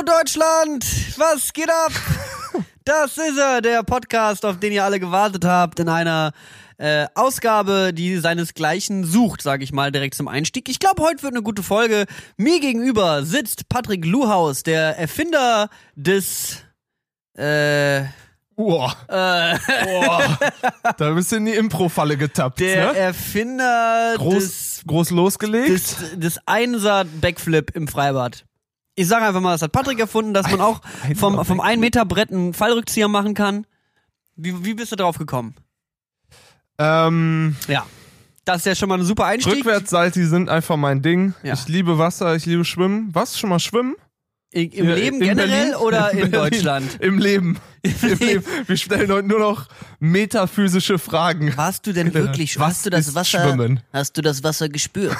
Hallo Deutschland, was geht ab? Das ist er, der Podcast, auf den ihr alle gewartet habt, in einer äh, Ausgabe, die seinesgleichen sucht, sage ich mal, direkt zum Einstieg. Ich glaube, heute wird eine gute Folge. Mir gegenüber sitzt Patrick Luhaus, der Erfinder des äh, Boah. äh, Boah. da bist du in die Impro-Falle getappt. der ne? Erfinder groß, des groß losgelegt. des, des Einser-Backflip im Freibad. Ich sage einfach mal, das hat Patrick erfunden, dass man auch vom, vom 1 Meter Brett einen Fallrückzieher machen kann. Wie, wie bist du drauf gekommen? ähm, Ja. Das ist ja schon mal ein super Einstieg. Rückwärtssalti sind einfach mein Ding. Ja. Ich liebe Wasser, ich liebe Schwimmen. Was? Schon mal schwimmen? I- Im Ja, Leben in generell Berlin? oder in Berlin. Deutschland? Im Leben. Im Leben. Wir stellen heute nur noch metaphysische Fragen. Warst du denn wirklich, Was hast du das Wasser, Schwimmen? hast du das Wasser gespürt?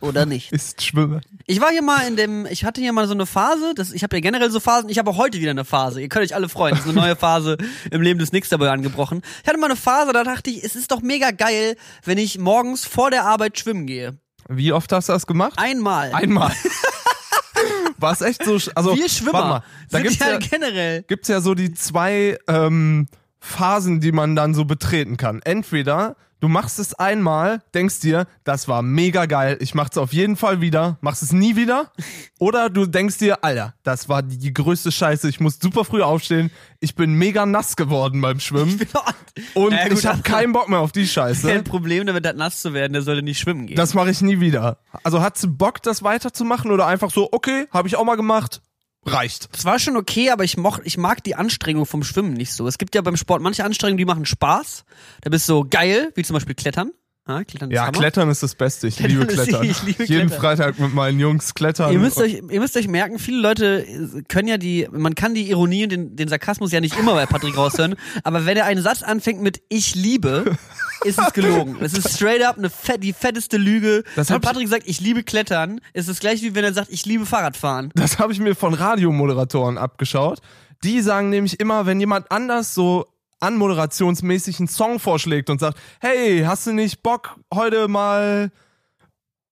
Oder nicht? Ist Schwimmen. Ich war hier mal in dem, ich hatte hier mal so eine Phase, das, ich habe ja generell so Phasen, ich habe auch heute wieder eine Phase. Ihr könnt euch alle freuen, das ist eine neue Phase im Leben des Nixterboy angebrochen. Ich hatte mal eine Phase, da dachte ich, es ist doch mega geil, wenn ich morgens vor der Arbeit schwimmen gehe. Wie oft hast du das gemacht? Einmal. Einmal. War es echt so? Also, Wir Schwimmer Warte mal, da sind gibt's ja, ja, generell. gibt's ja so die zwei ähm, Phasen, die man dann so betreten kann. Entweder du machst es einmal, denkst dir, das war mega geil, ich mach's auf jeden Fall wieder, machst es nie wieder. Oder du denkst dir, Alter, das war die größte Scheiße, ich muss super früh aufstehen, ich bin mega nass geworden beim Schwimmen und Ja, gut, ich habe also- keinen Bock mehr auf die Scheiße. Kein Problem damit, das nass zu werden, der sollte nicht schwimmen gehen. Das mache ich nie wieder. Also hat sie Bock, das weiterzumachen oder einfach so, okay, habe ich auch mal gemacht, reicht. Es war schon okay, aber ich, moch, ich mag die Anstrengung vom Schwimmen nicht so. Es gibt ja beim Sport manche Anstrengungen, die machen Spaß. Da bist du so geil, wie zum Beispiel Klettern. Ja, Klettern ist Ja, Hammer. Klettern ist das Beste. Ich Klettern liebe Klettern. ich liebe Jeden Klettern. Freitag mit meinen Jungs klettern. Ihr müsst, euch, ihr müsst euch merken, viele Leute können ja die, man kann die Ironie und den, den Sarkasmus ja nicht immer bei Patrick raushören, aber wenn er einen Satz anfängt mit Ich liebe, ist es gelogen. Es ist straight up eine fett, die fetteste Lüge. Das wenn Patrick sagt, ich liebe Klettern, ist es gleich wie wenn er sagt, ich liebe Fahrradfahren. das habe ich mir von Radiomoderatoren abgeschaut. Die sagen nämlich immer, wenn jemand anders so anmoderationsmäßig einen Song vorschlägt und sagt, hey, hast du nicht Bock, heute mal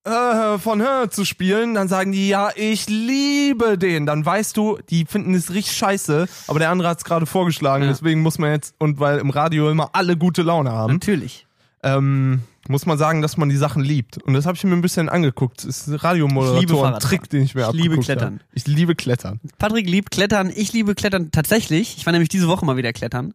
äh, von Hör zu spielen, dann sagen die, ja, ich liebe den. Dann weißt du, die finden es richtig scheiße, aber der andere hat es gerade vorgeschlagen, Ja. deswegen muss man jetzt, und weil im Radio immer alle gute Laune haben, Natürlich. ähm, muss man sagen, dass man die Sachen liebt. Und das habe ich mir ein bisschen angeguckt. Das ist ein liebe Radiomoderatoren-Trick, Fahrradfahren. den ich mir Ich liebe Klettern. Habe. Ich liebe Klettern. Patrick liebt Klettern, ich liebe Klettern tatsächlich. Ich war nämlich diese Woche mal wieder klettern.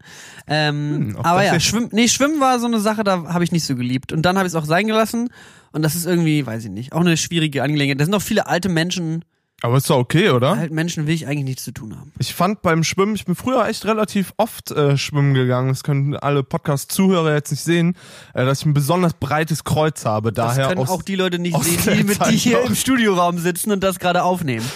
Ähm, Hm, aber ja. Schwimmen, nee, Schwimmen war so eine Sache, da habe ich nicht so geliebt. Und dann habe ich es auch sein gelassen. Und das ist irgendwie, weiß ich nicht, auch eine schwierige Angelegenheit. Da sind auch viele alte Menschen. Aber ist doch okay, oder? Alten Menschen will ich eigentlich nichts zu tun haben. Ich fand beim Schwimmen, ich bin früher echt relativ oft äh, schwimmen gegangen. Das können alle Podcast-Zuhörer jetzt nicht sehen, äh, dass ich ein besonders breites Kreuz habe. Das Daher können aus, auch die Leute nicht sehen, die, mit, die hier im Studioraum sitzen und das gerade aufnehmen.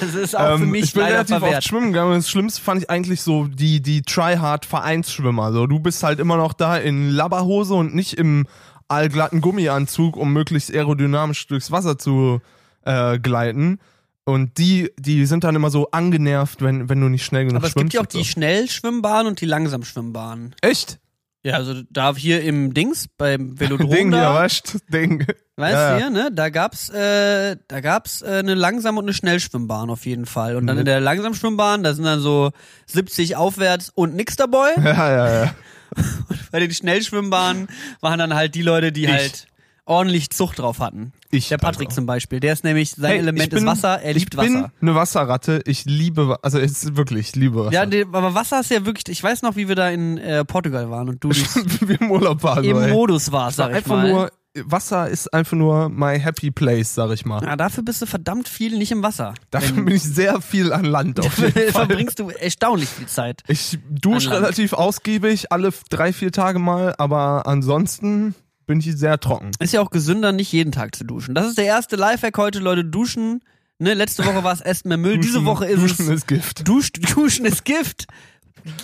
Das ist auch für ähm, mich ich bin relativ oft verwehrt. schwimmen gegangen. Das Schlimmste fand ich eigentlich so die die Tryhard Vereinsschwimmer. So du bist halt immer noch da in Labberhose und nicht im allglatten Gummianzug, um möglichst aerodynamisch durchs Wasser zu äh, gleiten. Und die, die sind dann immer so angenervt, wenn, wenn du nicht schnell genug Aber es schwimmst. gibt ja auch und so. die Schnellschwimmbahn und die Langsamschwimmbahn. Echt? Ja, also da hier im Dings, beim Velodrom Ding da, weißt Ding. weißt Ja, du ja. ne? Da gab's, äh, da gab's äh, eine Langsam- und eine Schnellschwimmbahn auf jeden Fall. Und dann Mhm. in der Langsamschwimmbahn, da sind dann so 70 aufwärts und nix dabei. Ja, ja, ja. Bei den Schnellschwimmbahnen waren dann halt die Leute, die Ich. halt ordentlich Zucht drauf hatten. Ich, Der Patrick also. zum Beispiel, der ist nämlich, sein Hey, Element bin, ist Wasser, er liebt ich bin Wasser. eine Wasserratte. Ich liebe, also es wirklich, ich liebe Wasser. Ja, nee, aber Wasser ist ja wirklich, ich weiß noch, wie wir da in äh, Portugal waren und du Wie wir im Urlaub waren. im ey. Modus warst, sag ich einfach mal. nur, Wasser ist einfach nur my happy place, sag ich mal. ja, dafür bist du verdammt viel nicht im Wasser. Dafür bin ich sehr viel an Land auf jeden Fall. verbringst du erstaunlich viel Zeit. Ich dusche relativ ausgiebig, alle drei, vier Tage mal, aber ansonsten bin ich sehr trocken. Ist ja auch gesünder, nicht jeden Tag zu duschen. Das ist der erste Lifehack heute, Leute, duschen. Ne, letzte Woche war es Essen mehr Müll, diese Duschen- Woche ist Duschen es ist Gift. Dusch, Duschen ist Gift.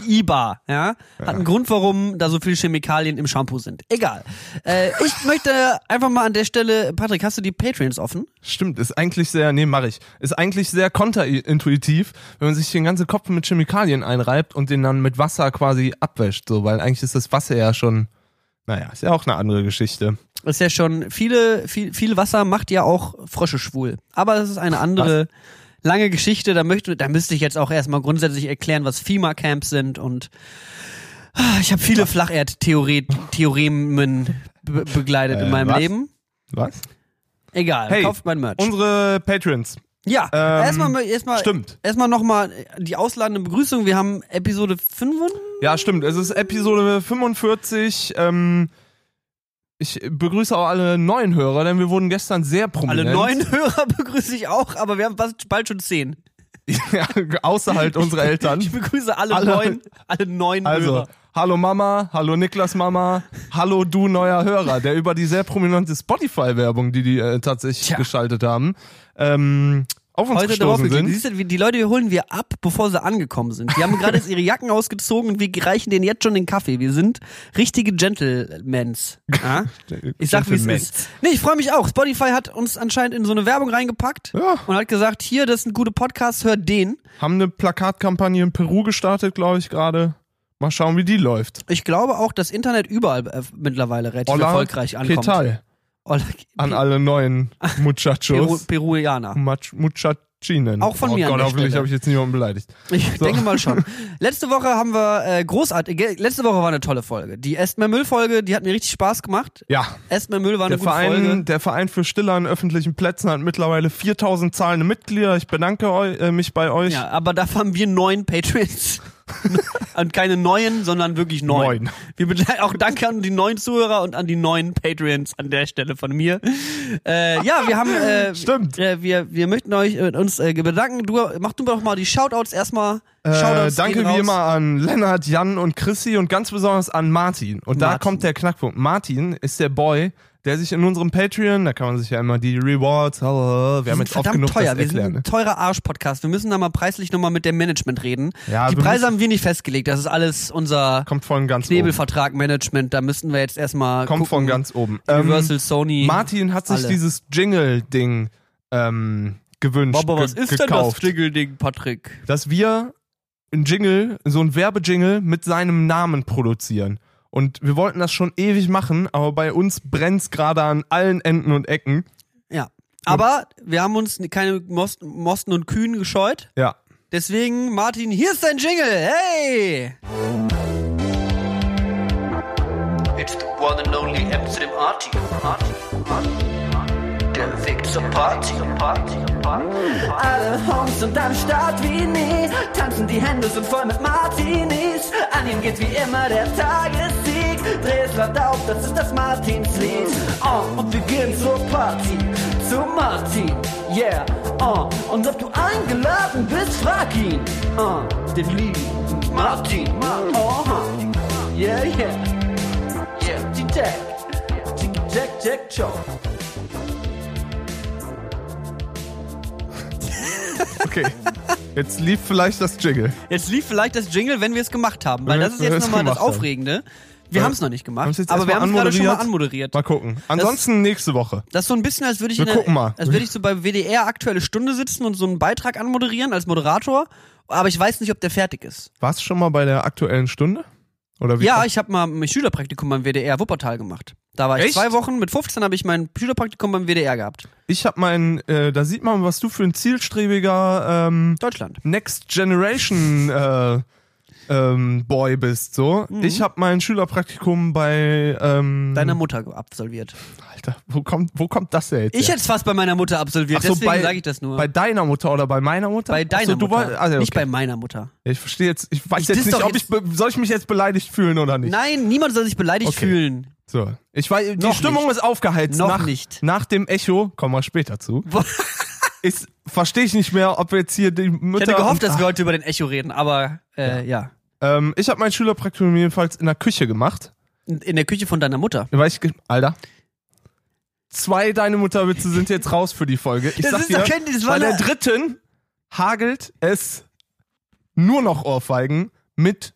IBA, ja. Hat einen Grund, warum da so viele Chemikalien im Shampoo sind. Egal. Äh, ich möchte einfach mal an der Stelle, Patrick, hast du die Patreons offen? Stimmt, ist eigentlich sehr, nee, mach ich. Ist eigentlich sehr konterintuitiv, wenn man sich den ganzen Kopf mit Chemikalien einreibt und den dann mit Wasser quasi abwäscht, so, weil eigentlich ist das Wasser ja schon, naja, ist ja auch eine andere Geschichte. Ist ja schon, viele, viel, viel Wasser macht ja auch Frösche schwul. Aber das ist eine andere, lange Geschichte, da möchte, da müsste ich jetzt auch erstmal grundsätzlich erklären, was FEMA-Camps sind und ah, ich habe viele Flacherd-Theoremen be begleitet Äh, in meinem was? Leben. Was? Egal, Hey, kauft mein Merch. Unsere Patrons. Ja, ähm, erstmal erstmal Stimmt. erstmal nochmal die ausladende Begrüßung. Wir haben Episode 5. Ja, stimmt. Es ist Episode 45. Ähm, ich begrüße auch alle neuen Hörer, denn wir wurden gestern sehr Alle prominent. neuen Hörer begrüße ich auch, aber wir haben fast, bald schon 10. ja, außer halt unsere Eltern. Ich begrüße alle, Alle- neuen, alle neuen Also, Hörer. hallo Mama, hallo Niklas Mama, hallo du neuer Hörer, der über die sehr prominente Spotify-Werbung, die die äh, tatsächlich Tja. geschaltet haben, ähm, auf uns Heute gestoßen sind. Wie- die Leute holen wir ab, bevor sie angekommen sind. Die haben gerade jetzt ihre Jacken ausgezogen und wir reichen denen jetzt schon den Kaffee. Wir sind richtige Gentlemans. Ja? Ich sag, wie es ist. Nee, ich freue mich auch. Spotify hat uns anscheinend in so eine Werbung reingepackt Ja. und hat gesagt, hier, das sind gute Podcasts, hört den. Haben eine Plakatkampagne in Peru gestartet, glaube ich, gerade. Mal schauen, wie die läuft. Ich glaube auch, dass Internet überall äh, mittlerweile relativ Hola, erfolgreich ankommt. Ketal. An alle neuen Peru, Muchachos. Peruaner. Mach- Muchachinen. Auch von oh mir Gott, hoffentlich habe ich jetzt niemanden beleidigt. Ich denke mal schon. Letzte Woche haben wir äh, großartig. Letzte Woche war eine tolle Folge. Die Esst mehr Müll Folge, die hat mir richtig Spaß gemacht. Ja, Esst mehr Müll war eine der gute Folge. Verein, der Verein für Stille an öffentlichen Plätzen hat mittlerweile 4000 zahlende Mitglieder. Ich bedanke eu, äh, mich bei euch. Ja, aber dafür haben wir neun Patrons. und keine neuen, sondern wirklich neun. Neun. Wir bedanken auch danke an die neuen Zuhörer und an die neuen Patreons an der Stelle von mir. Äh, ja, wir haben äh, Stimmt. Äh, wir, wir möchten euch äh, uns äh, bedanken. Du mach du doch mal die Shoutouts erstmal. Äh, Shoutouts danke wie immer an Lennart, Jan und Chrissy und ganz besonders an Martin. Und da Martin. kommt der Knackpunkt. Martin ist der Boy, der sich in unserem Patreon, da kann man sich ja immer die Rewards, wir haben Wir jetzt oft genug teuer. das Wir sind erklären. ein teurer Arsch-Podcast. Wir müssen da mal preislich nochmal mit dem Management reden. Ja, die Preise haben wir nicht festgelegt. Das ist alles unser Kommt von ganz oben. Knebelvertrag Management. Da müssten wir jetzt erstmal Kommt gucken. von ganz oben. Ähm, Universal, Sony. Martin hat sich alle. dieses Jingle-Ding ähm, gewünscht, Aber was ge ist denn gekauft. das Jingle-Ding, Patrick? dass wir ein Jingle, so ein Werbejingle mit seinem Namen produzieren. Und wir wollten das schon ewig machen, aber bei uns brennt's gerade an allen Enden und Ecken. Ja. Aber wir haben uns keine Most Mosten und Kühen gescheut. Ja. Deswegen, Martin, hier ist dein Jingle. Hey! It's the one and only M zu dem Arti. Der Weg zur Party. Alle Homes sind am Start wie nie. Tanzen die Hände sind voll mit Martinis. An ihm geht wie immer der Tagessieg. Dreh es laut auf, das ist das Martinslied. Oh, und wir gehen zur Party, zu Martin. Yeah, oh, und ob du eingeladen bist, frag ihn. Oh, den lieben Martin. Oh, yeah, yeah. Yeah, die Jack. Jack, Jack, Joe. Okay. Jetzt lief vielleicht das Jingle. Jetzt lief vielleicht das Jingle, wenn wir es gemacht haben, weil das ist jetzt nochmal das gemacht haben. Wir haben es noch nicht gemacht, aber wir haben es gerade schon mal anmoderiert. Mal gucken. Ansonsten nächste Woche. Das ist so ein bisschen, als würde ich, Wir in der, gucken mal. als würde ich so bei WDR aktuelle Stunde sitzen und so einen Beitrag anmoderieren als Moderator, aber ich weiß nicht, ob der fertig ist. Warst du schon mal bei der aktuellen Stunde? Oder wie Ja, ich habe mal mein Schülerpraktikum beim WDR Wuppertal gemacht. Da war ich Echt? zwei Wochen, mit 15 habe ich mein Schülerpraktikum beim WDR gehabt. ich habe mein, äh, da sieht man, was du für ein zielstrebiger ähm, Deutschland. Next Generation äh, ähm, Boy bist. So, Mhm. ich habe mein Schülerpraktikum bei ähm, Deiner Mutter absolviert. Alter, wo kommt, wo kommt das denn jetzt? Ich hätte es fast bei meiner Mutter absolviert, Ach so, deswegen bei- sage ich das nur. bei deiner Mutter oder bei meiner Mutter? Bei deiner so, Mutter, woll- also, nicht okay. bei meiner Mutter. Ja, ich verstehe jetzt, ich weiß Ich jetzt nicht, ob ich jetzt- be- soll ich mich jetzt beleidigt fühlen oder nicht. Nein, niemand soll sich beleidigt Okay. fühlen. So, ich weiß, die Noch Stimmung nicht. ist aufgeheizt Noch nach, nicht. nach dem Echo, kommen wir später zu. Ist verstehe ich nicht mehr, ob wir jetzt hier die Mütter Ich hätte gehofft, dass wir heute über den Echo reden, aber äh, ja. Ähm, ich habe mein Schülerpraktikum jedenfalls in der Küche gemacht. In der Küche von deiner Mutter. Weil ich, Alter. Zwei deine Mutterwitze sind jetzt raus für die Folge. Ich Das sag ist dir, doch kein- das bei der dritten hagelt es nur noch Ohrfeigen mit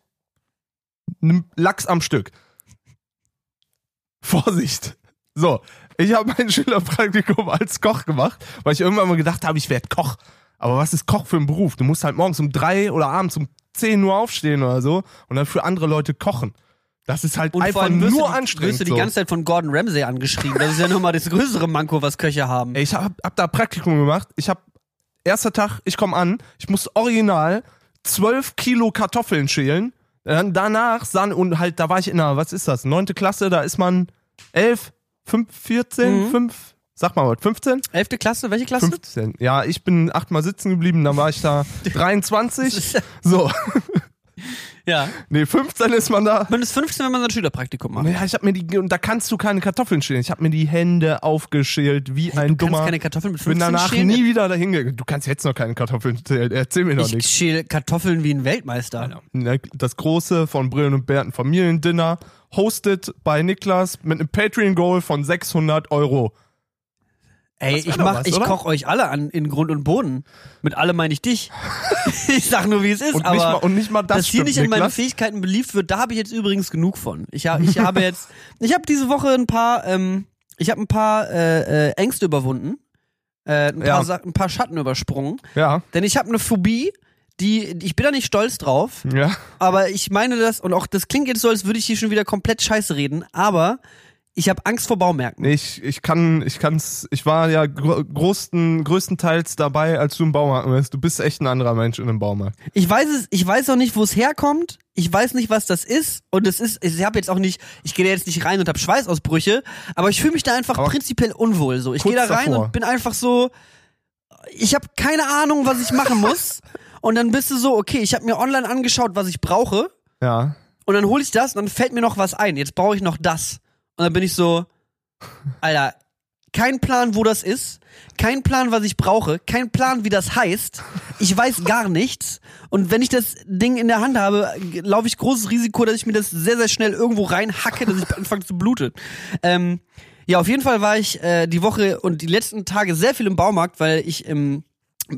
einem Lachs am Stück. Vorsicht. So, ich habe mein Schülerpraktikum als Koch gemacht, weil ich irgendwann mal gedacht habe, ich werde Koch. Aber was ist Koch für ein Beruf? Du musst halt morgens um drei oder abends um zehn Uhr aufstehen oder so und dann für andere Leute kochen. Das ist halt Und einfach allem wirst nur du, anstrengend. wirst du die so. ganze Zeit von Gordon Ramsay angeschrieben. Das ist ja nochmal das größere Manko, was Köche haben. Ey, Ich hab, hab da Praktikum gemacht. Ich hab erster Tag, ich komme an, ich muss original 12 Kilo Kartoffeln schälen. Dann danach sahen, und halt, da war ich in der, was ist das, neunte Klasse, da ist man 11, 5, 14, Mhm. 5, sag mal was, 15? Elfte Klasse, welche Klasse? 15. Ja, ich bin achtmal sitzen geblieben, dann war ich da 23. So, Ja. nee, 15 ist man da. Man ist 15, wenn man so ein Schülerpraktikum macht. Ja, ich hab mir die, und da kannst du keine Kartoffeln schälen. Ich hab mir die Hände aufgeschält, wie ein du dummer. kannst keine Kartoffeln mit bin 15 danach schälen? nie wieder dahin gegangen. Du kannst jetzt noch keine Kartoffeln zählen. Erzähl mir doch Ich nichts. schäle Kartoffeln wie ein Weltmeister. Das große von Brillen und Bärten Familiendinner, hosted bei Niklas mit einem Patreon-Goal von 600 Euro. Ey, ich mach, was, ich koch euch alle an in Grund und Boden. Mit alle meine ich dich. ich sag nur, wie es ist, Und aber nicht mal, und nicht mal das dass hier nicht in meinen. Fähigkeiten beliebt wird, da habe ich jetzt übrigens genug von. Ich, hab, ich habe jetzt, ich habe diese Woche ein paar, ähm, ich habe ein paar äh, äh, Ängste überwunden, äh, ein, paar Ja. Ein paar Schatten übersprungen, Ja, denn ich habe eine Phobie, die, ich bin da nicht stolz drauf, ja. aber ich meine das und auch das klingt jetzt so, als würde ich hier schon wieder komplett Scheiße reden, aber ich habe Angst vor Baumärkten. Ich, ich kann, ich kann's, ich war ja großen, größtenteils dabei, als du im Baumarkt warst. Du bist echt ein anderer Mensch in einem Baumarkt. Ich weiß es, ich weiß auch nicht, wo es herkommt. Ich weiß nicht, was das ist. Und es ist, ich habe jetzt auch nicht, ich gehe da jetzt nicht rein und habe Schweißausbrüche, aber ich fühle mich da einfach Aber prinzipiell unwohl. So, ich gehe da rein davor. und bin einfach so, ich habe keine Ahnung, was ich machen muss. und dann bist du so, okay, ich habe mir online angeschaut, was ich brauche. Ja. Und dann hole ich das und dann fällt mir noch was ein. Jetzt brauche ich noch das. Und dann bin ich so, Alter, kein Plan, wo das ist, kein Plan, was ich brauche, kein Plan, wie das heißt. Ich weiß gar nichts. Und wenn ich das Ding in der Hand habe, laufe ich großes Risiko, dass ich mir das sehr, sehr schnell irgendwo reinhacke, dass ich anfange zu bluten. Ähm, ja, auf jeden Fall war ich äh, die Woche und die letzten Tage sehr viel im Baumarkt, weil ich im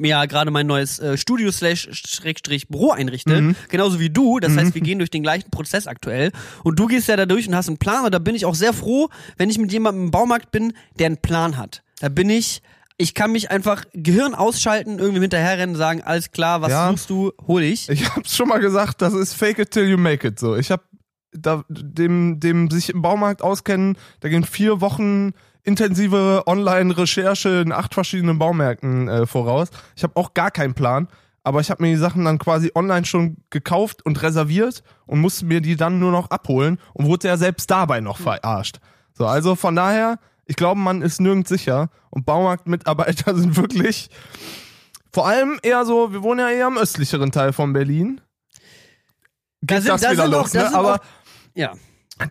mir ja gerade mein neues äh, Studio slash Schrägstrich Büro einrichte, genauso wie du. Das heißt, wir gehen durch den gleichen Prozess aktuell. Und du gehst ja da durch und hast einen Plan. Und da bin ich auch sehr froh, wenn ich mit jemandem im Baumarkt bin, der einen Plan hat. Da bin ich, ich kann mich einfach Gehirn ausschalten, irgendwie hinterherrennen, sagen, alles klar, was Ja. suchst du, hol ich. Ich hab's schon mal gesagt, das ist fake it till you make it so. Ich hab da, dem, dem sich im Baumarkt auskennen, da gehen vier Wochen intensive Online-Recherche in acht verschiedenen Baumärkten äh, voraus. Ich habe auch gar keinen Plan, aber ich habe mir die Sachen dann quasi online schon gekauft und reserviert und musste mir die dann nur noch abholen und wurde ja selbst dabei noch verarscht. So, also von daher, ich glaube, man ist nirgends sicher und Baumarktmitarbeiter sind wirklich vor allem eher so, wir wohnen ja eher im östlicheren Teil von Berlin. Da das wieder los, da ne? sind Aber auch, ja.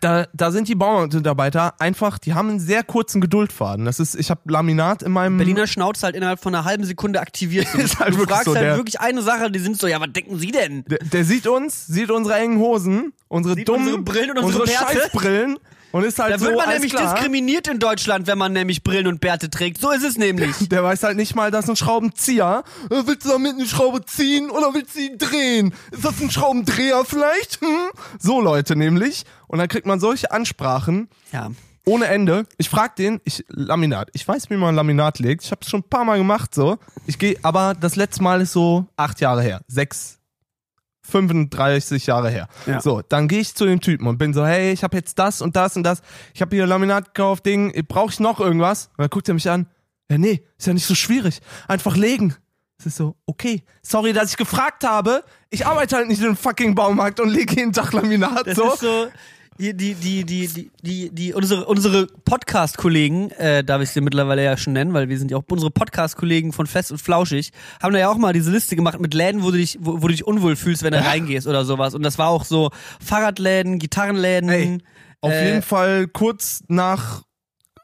Da, da sind die Baumarktmitarbeiter einfach, die haben einen sehr kurzen Geduldfaden. Das ist, ich habe Laminat in meinem Berliner Schnauz halt innerhalb von einer halben Sekunde aktiviert. Ist halt du wirklich fragst so, halt der- wirklich eine Sache, die sind so, ja, was denken Sie denn? der, der sieht uns, sieht unsere engen Hosen, unsere Sieht dummen unsere Brillen und unsere Bärte. Scheißbrillen und ist halt Da so wird man nämlich klar. diskriminiert in Deutschland, wenn man nämlich Brillen und Bärte trägt. So ist es nämlich. Der weiß halt nicht mal, dass ein Schraubenzieher. Äh, Willst du damit eine Schraube ziehen oder willst du sie drehen? Ist das ein Schraubendreher vielleicht? Hm? So Leute nämlich. Und dann kriegt man solche Ansprachen. Ja. Ohne Ende. Ich frag den, ich Laminat. Ich weiß, wie man Laminat legt. Ich habe es schon ein paar Mal gemacht so. Ich gehe, aber das letzte Mal ist so acht Jahre her, sechs, 35 Jahre her. Ja. So, dann gehe ich zu dem Typen und bin so, hey, ich habe jetzt das und das und das. Ich habe hier Laminat gekauft, Ding. Brauche ich noch irgendwas? Und dann guckt er mich an. Ja, nee, ist ja nicht so schwierig. Einfach legen. Es ist so, okay. Sorry, dass ich gefragt habe. Ich arbeite halt nicht in einem fucking Baumarkt und lege jeden Tag Laminat Das so. ist so. Die, die, die, die, die, die, unsere, unsere Podcast-Kollegen, äh, darf ich sie mittlerweile ja schon nennen, weil wir sind ja auch unsere Podcast-Kollegen von Fest und Flauschig, haben da ja auch mal diese Liste gemacht mit Läden, wo du dich, wo, wo du dich unwohl fühlst, wenn du reingehst oder sowas. Und das war auch so Fahrradläden, Gitarrenläden. Ey, Auf Äh, jeden Fall kurz nach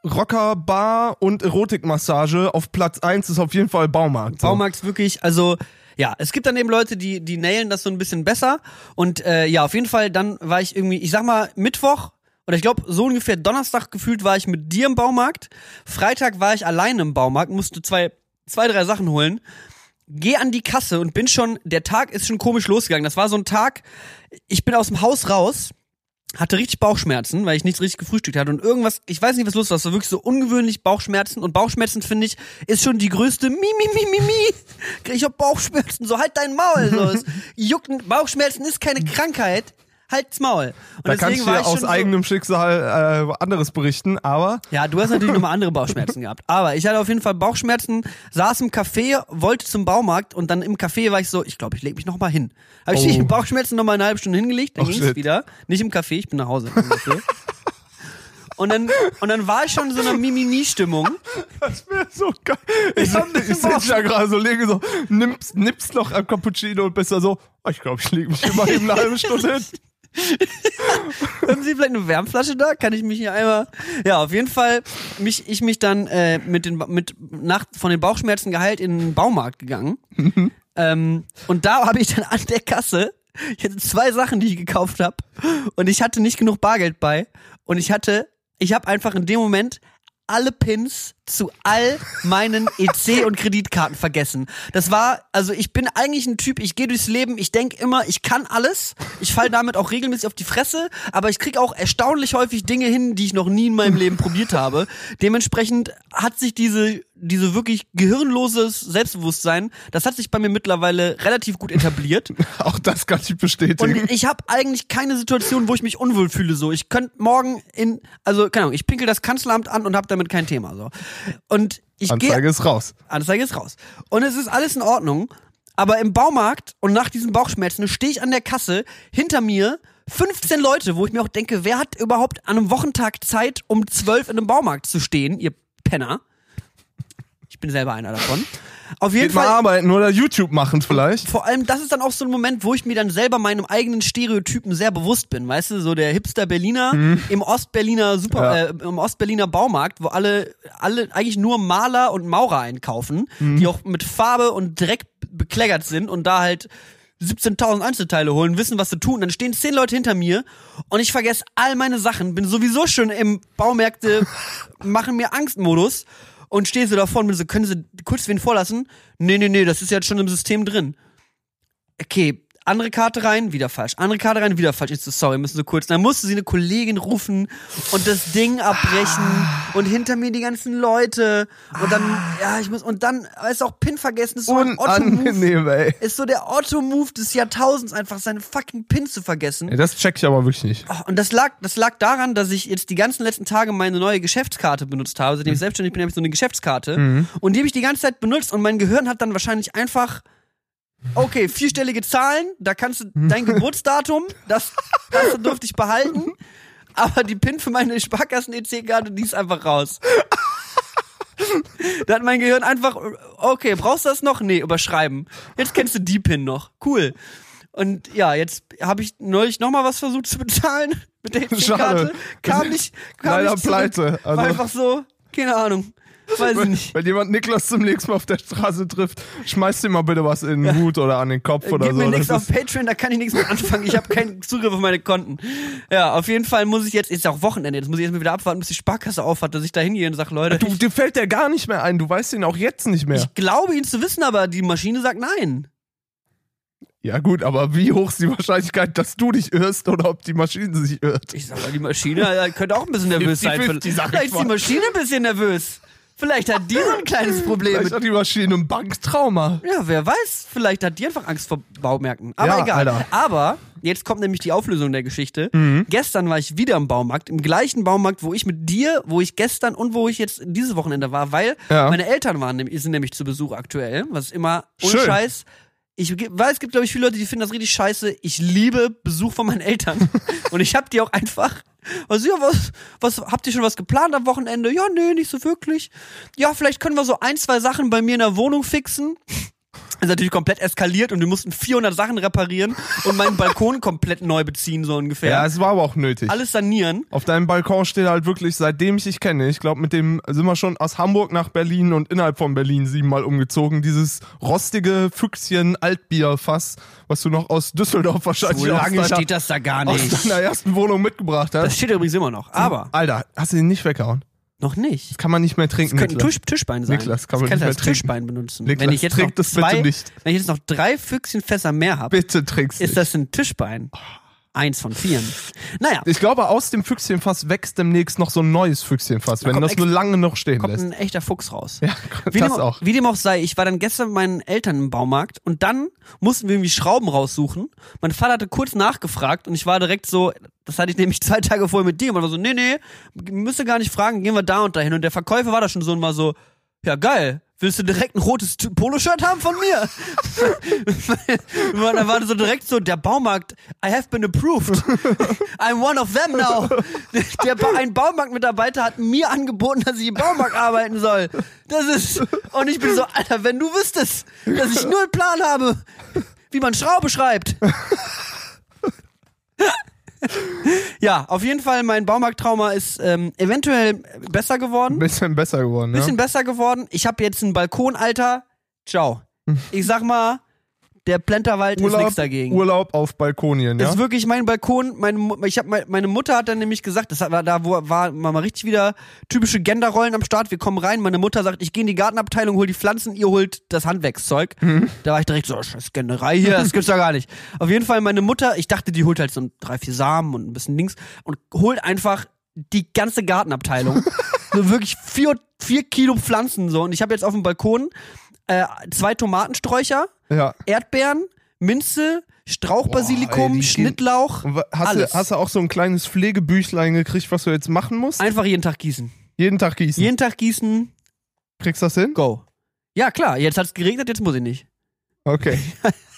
Rocker, Bar und Erotikmassage auf Platz 1 ist auf jeden Fall Baumarkt. So. Baumarkt ist wirklich, also ja, es gibt dann eben Leute, die die nailen das so ein bisschen besser und äh, ja, auf jeden Fall dann war ich irgendwie, ich sag mal Mittwoch oder ich glaube so ungefähr Donnerstag gefühlt war ich mit dir im Baumarkt. Freitag war ich alleine im Baumarkt, musste zwei zwei drei Sachen holen. Geh an die Kasse und bin schon, der Tag ist schon komisch losgegangen. Das war so ein Tag, ich bin aus dem Haus raus, hatte richtig Bauchschmerzen, weil ich nichts richtig gefrühstückt hatte. Und irgendwas, ich weiß nicht, was los war, es war wirklich so ungewöhnlich Bauchschmerzen. Und Bauchschmerzen finde ich ist schon die größte mi mi mi mi mi. Ich hab Bauchschmerzen, so halt dein Maul, so es juckt, Bauchschmerzen ist keine Krankheit. Halt's Maul. Und Da kannst du ja ich aus eigenem Schicksal äh, anderes berichten, aber Ja, du hast natürlich nochmal andere Bauchschmerzen gehabt. Aber ich hatte auf jeden Fall Bauchschmerzen, saß im Café, wollte zum Baumarkt und dann im Café war ich so, ich glaube, ich leg mich nochmal hin. Habe ich Oh. Bauchschmerzen nochmal eine halbe Stunde hingelegt, dann Oh, ging's shit. wieder. Nicht im Café, ich bin nach Hause. Und dann, und dann war ich schon in so einer Mimimi-Stimmung. das wäre so geil. Ich, ein bisschen ich sitze ja gerade so, lege so, nimmst, nimmst noch am Cappuccino und bist da so, oh, ich glaube, ich lege mich immer eben eine halbe Stunde hin. Haben Sie vielleicht eine Wärmflasche da? Kann ich mich hier einmal. Ja, auf jeden Fall mich, ich mich dann äh, mit den mit nach von den Bauchschmerzen geheilt in den Baumarkt gegangen. ähm, und da habe ich dann an der Kasse ich hatte zwei Sachen, die ich gekauft habe und ich hatte nicht genug Bargeld bei und ich hatte ich habe einfach in dem Moment alle Pins zu all meinen EC und Kreditkarten vergessen. Das war, also ich bin eigentlich ein Typ, ich gehe durchs Leben, ich denke immer, ich kann alles. Ich falle damit auch regelmäßig auf die Fresse, aber ich krieg auch erstaunlich häufig Dinge hin, die ich noch nie in meinem Leben probiert habe. Dementsprechend hat sich diese diese wirklich gehirnloses Selbstbewusstsein, das hat sich bei mir mittlerweile relativ gut etabliert. Auch das kann ich bestätigen. Und ich habe eigentlich keine Situation, wo ich mich unwohl fühle. So, ich könnte morgen in, also keine Ahnung, ich pinkel das Kanzleramt an und habe damit kein Thema. So, und ich gehe, Anzeige ist raus. Anzeige ist raus. Und es ist alles in Ordnung. Aber im Baumarkt und nach diesen Bauchschmerzen stehe ich an der Kasse hinter mir 15 Leute, wo ich mir auch denke, wer hat überhaupt an einem Wochentag Zeit, um 12 in einem Baumarkt zu stehen, ihr Penner? Ich bin selber einer davon. Auf jeden Geht mal Fall. arbeiten oder YouTube machen vielleicht. Vor allem, das ist dann auch so ein Moment, wo ich mir dann selber meinem eigenen Stereotypen sehr bewusst bin. Weißt du, so der Hipster Berliner im Ostberliner Super, Ja. äh, im Ostberliner Baumarkt, wo alle, alle eigentlich nur Maler und Maurer einkaufen, die auch mit Farbe und Dreck bekleckert sind und da halt 17.000 Einzelteile holen, wissen, was sie tun. Dann stehen zehn Leute hinter mir und ich vergesse all meine Sachen, bin sowieso schon im Baumärkte, machen mir Angstmodus und stehe so davor und bin so, können Sie kurz wen vorlassen? Nee, nee, nee, das ist jetzt schon im System drin. Okay, andere Karte rein, wieder falsch. Andere Karte rein, wieder falsch. Ich so, sorry, müssen so kurz. Dann musste sie eine Kollegin rufen und das Ding abbrechen und hinter mir die ganzen Leute und dann, ja, ich muss, und dann ist auch PIN vergessen. Ist so ein Otto-Move. Unangenehm, ey. Ist so der Otto-Move des Jahrtausends, einfach seine fucking PIN zu vergessen. ey. Das check ich aber wirklich nicht. Oh, und das lag, das lag daran, dass ich jetzt die ganzen letzten Tage meine neue Geschäftskarte benutzt habe. Seitdem ich selbstständig bin, habe ich so eine Geschäftskarte. Und die habe ich die ganze Zeit benutzt und mein Gehirn hat dann wahrscheinlich einfach, okay, vierstellige Zahlen, da kannst du dein Geburtsdatum, das, das durfte ich behalten. Aber die PIN für meine Sparkassen-EC-Karte, die ist einfach raus. Da hat mein Gehirn einfach, okay, brauchst du das noch? Nee, überschreiben. Jetzt kennst du die PIN noch. Cool. Und ja, jetzt habe ich neulich nochmal was versucht zu bezahlen mit der. EC-Karte. Kam nicht, kam Leider nicht zurück. pleite. War Also- einfach so, keine Ahnung. Weiß ich Wenn, nicht. wenn jemand Niklas zum nächsten Mal auf der Straße trifft, schmeißt ihm mal bitte was in den Hut oder an den Kopf oder Gib so. mir nichts auf Patreon, da kann ich nichts mit anfangen. Ich habe keinen Zugriff auf meine Konten. Ja, auf jeden Fall muss ich jetzt, ist ja auch Wochenende, jetzt muss ich erstmal wieder abwarten, bis die Sparkasse aufhat, dass ich da hingehe und sage, Leute, du, ich, dir fällt der gar nicht mehr ein. Du weißt ihn auch jetzt nicht mehr. ich glaube ihn zu wissen, aber die Maschine sagt nein. ja gut, aber wie hoch ist die Wahrscheinlichkeit, dass du dich irrst oder ob die Maschine sich irrt? Ich sag mal, die Maschine äh, könnte auch ein bisschen nervös sein. 50-50, sag ich Vielleicht ist die. Maschine ein bisschen nervös. Vielleicht hat die so ein kleines Problem Vielleicht hat die Maschine ein Banktrauma. Ja, wer weiß, vielleicht hat die einfach Angst vor Baumärkten. Aber Ja, egal. Alter. Aber jetzt kommt nämlich die Auflösung der Geschichte. Gestern war ich wieder im Baumarkt, im gleichen Baumarkt, wo ich mit dir, wo ich gestern und wo ich jetzt dieses Wochenende war, weil Ja. meine Eltern waren, sind nämlich zu Besuch aktuell, was immer ohne Schön. Scheiß. Ich weiß, es gibt, glaube ich, viele Leute, die finden das richtig scheiße. Ich liebe Besuch von meinen Eltern. und ich hab die auch einfach. Also, ja, was, was, habt ihr schon was geplant am Wochenende? Ja, nee, nicht so wirklich. Ja, vielleicht können wir so ein, zwei Sachen bei mir in der Wohnung fixen. Ist natürlich komplett eskaliert und wir mussten 400 Sachen reparieren und meinen Balkon komplett neu beziehen, so ungefähr. Ja, es war aber auch nötig. Alles sanieren. Auf deinem Balkon steht halt wirklich, seitdem ich dich kenne, ich glaube, mit dem sind wir schon aus Hamburg nach Berlin und innerhalb von Berlin siebenmal umgezogen. Dieses rostige Füchschen Altbierfass, was du noch aus Düsseldorf wahrscheinlich So aus, lange deiner, steht das da gar aus nicht. deiner ersten Wohnung mitgebracht hast. Das steht übrigens immer noch. Aber Alter, hast du den nicht weggehauen? Noch nicht. Kann man nicht mehr trinken, Das könnte ein. Tisch, Tischbein sein. Niklas, kann man das nicht mehr als trinken. Tischbein benutzen. Niklas, wenn ich jetzt trink noch das zwei, wenn ich jetzt noch drei Füchschenfässer mehr habe, Bitte trinkst ist das ein Tischbein. Eins von vieren. Naja, Ich glaube, aus dem Füchschenfass wächst demnächst noch so ein neues Füchschenfass, wenn kommt das nur lange noch stehen kommt lässt. ein echter Fuchs raus. Ja, Wie das dem, auch. wie dem auch sei, ich war dann gestern mit meinen Eltern im Baumarkt und dann mussten wir irgendwie Schrauben raussuchen. Mein Vater hatte kurz nachgefragt und ich war direkt so, das hatte ich nämlich zwei Tage vorher mit dir und man war so, nee, nee, müsste gar nicht fragen, gehen wir da und dahin. Und der Verkäufer war da schon so und war so, ja geil, willst du direkt ein rotes Poloshirt haben von mir? Dann war so direkt so, der Baumarkt, I have been approved. I'm one of them now. Der ba ein Baumarktmitarbeiter hat mir angeboten, dass ich im Baumarkt arbeiten soll. Das ist, und ich bin so, Alter, wenn du wüsstest, dass ich nur einen Plan habe, wie man Schraube schreibt. Ja, auf jeden Fall, mein Baumarkttrauma ist ähm, eventuell besser geworden. Ein bisschen besser geworden, Bisschen ja. besser geworden. Ich habe jetzt einen Balkon, Alter. Ciao. Ich sag mal, der Plenterwald ist Urlaub, nichts dagegen. Urlaub auf Balkonien, Das ja. ist wirklich mein Balkon. Meine, ich hab, mein- meine Mutter hat dann nämlich gesagt, das war da, wo war mal richtig wieder typische Genderrollen am Start. Wir kommen rein. Meine Mutter sagt, ich gehe in die Gartenabteilung, hol die Pflanzen, ihr holt das Handwerkszeug. Mhm. Da war ich direkt so, scheiß Genderei hier, das gibt's doch gar nicht. Auf jeden Fall meine Mutter, ich dachte, die holt halt so drei, vier Samen und ein bisschen Dings und holt einfach die ganze Gartenabteilung. so wirklich vier, vier Kilo Pflanzen so. Und ich habe jetzt auf dem Balkon äh, zwei Tomatensträucher, ja. Erdbeeren, Minze, Strauchbasilikum, Boah, Schnittlauch. Hast Alles. du, hast du auch so ein kleines Pflegebüchlein gekriegt, was du jetzt machen musst? Einfach jeden Tag gießen. Jeden Tag gießen. Jeden Tag gießen, Kriegst du das hin? go. Ja, klar, jetzt hat's geregnet, jetzt muss ich nicht. Okay.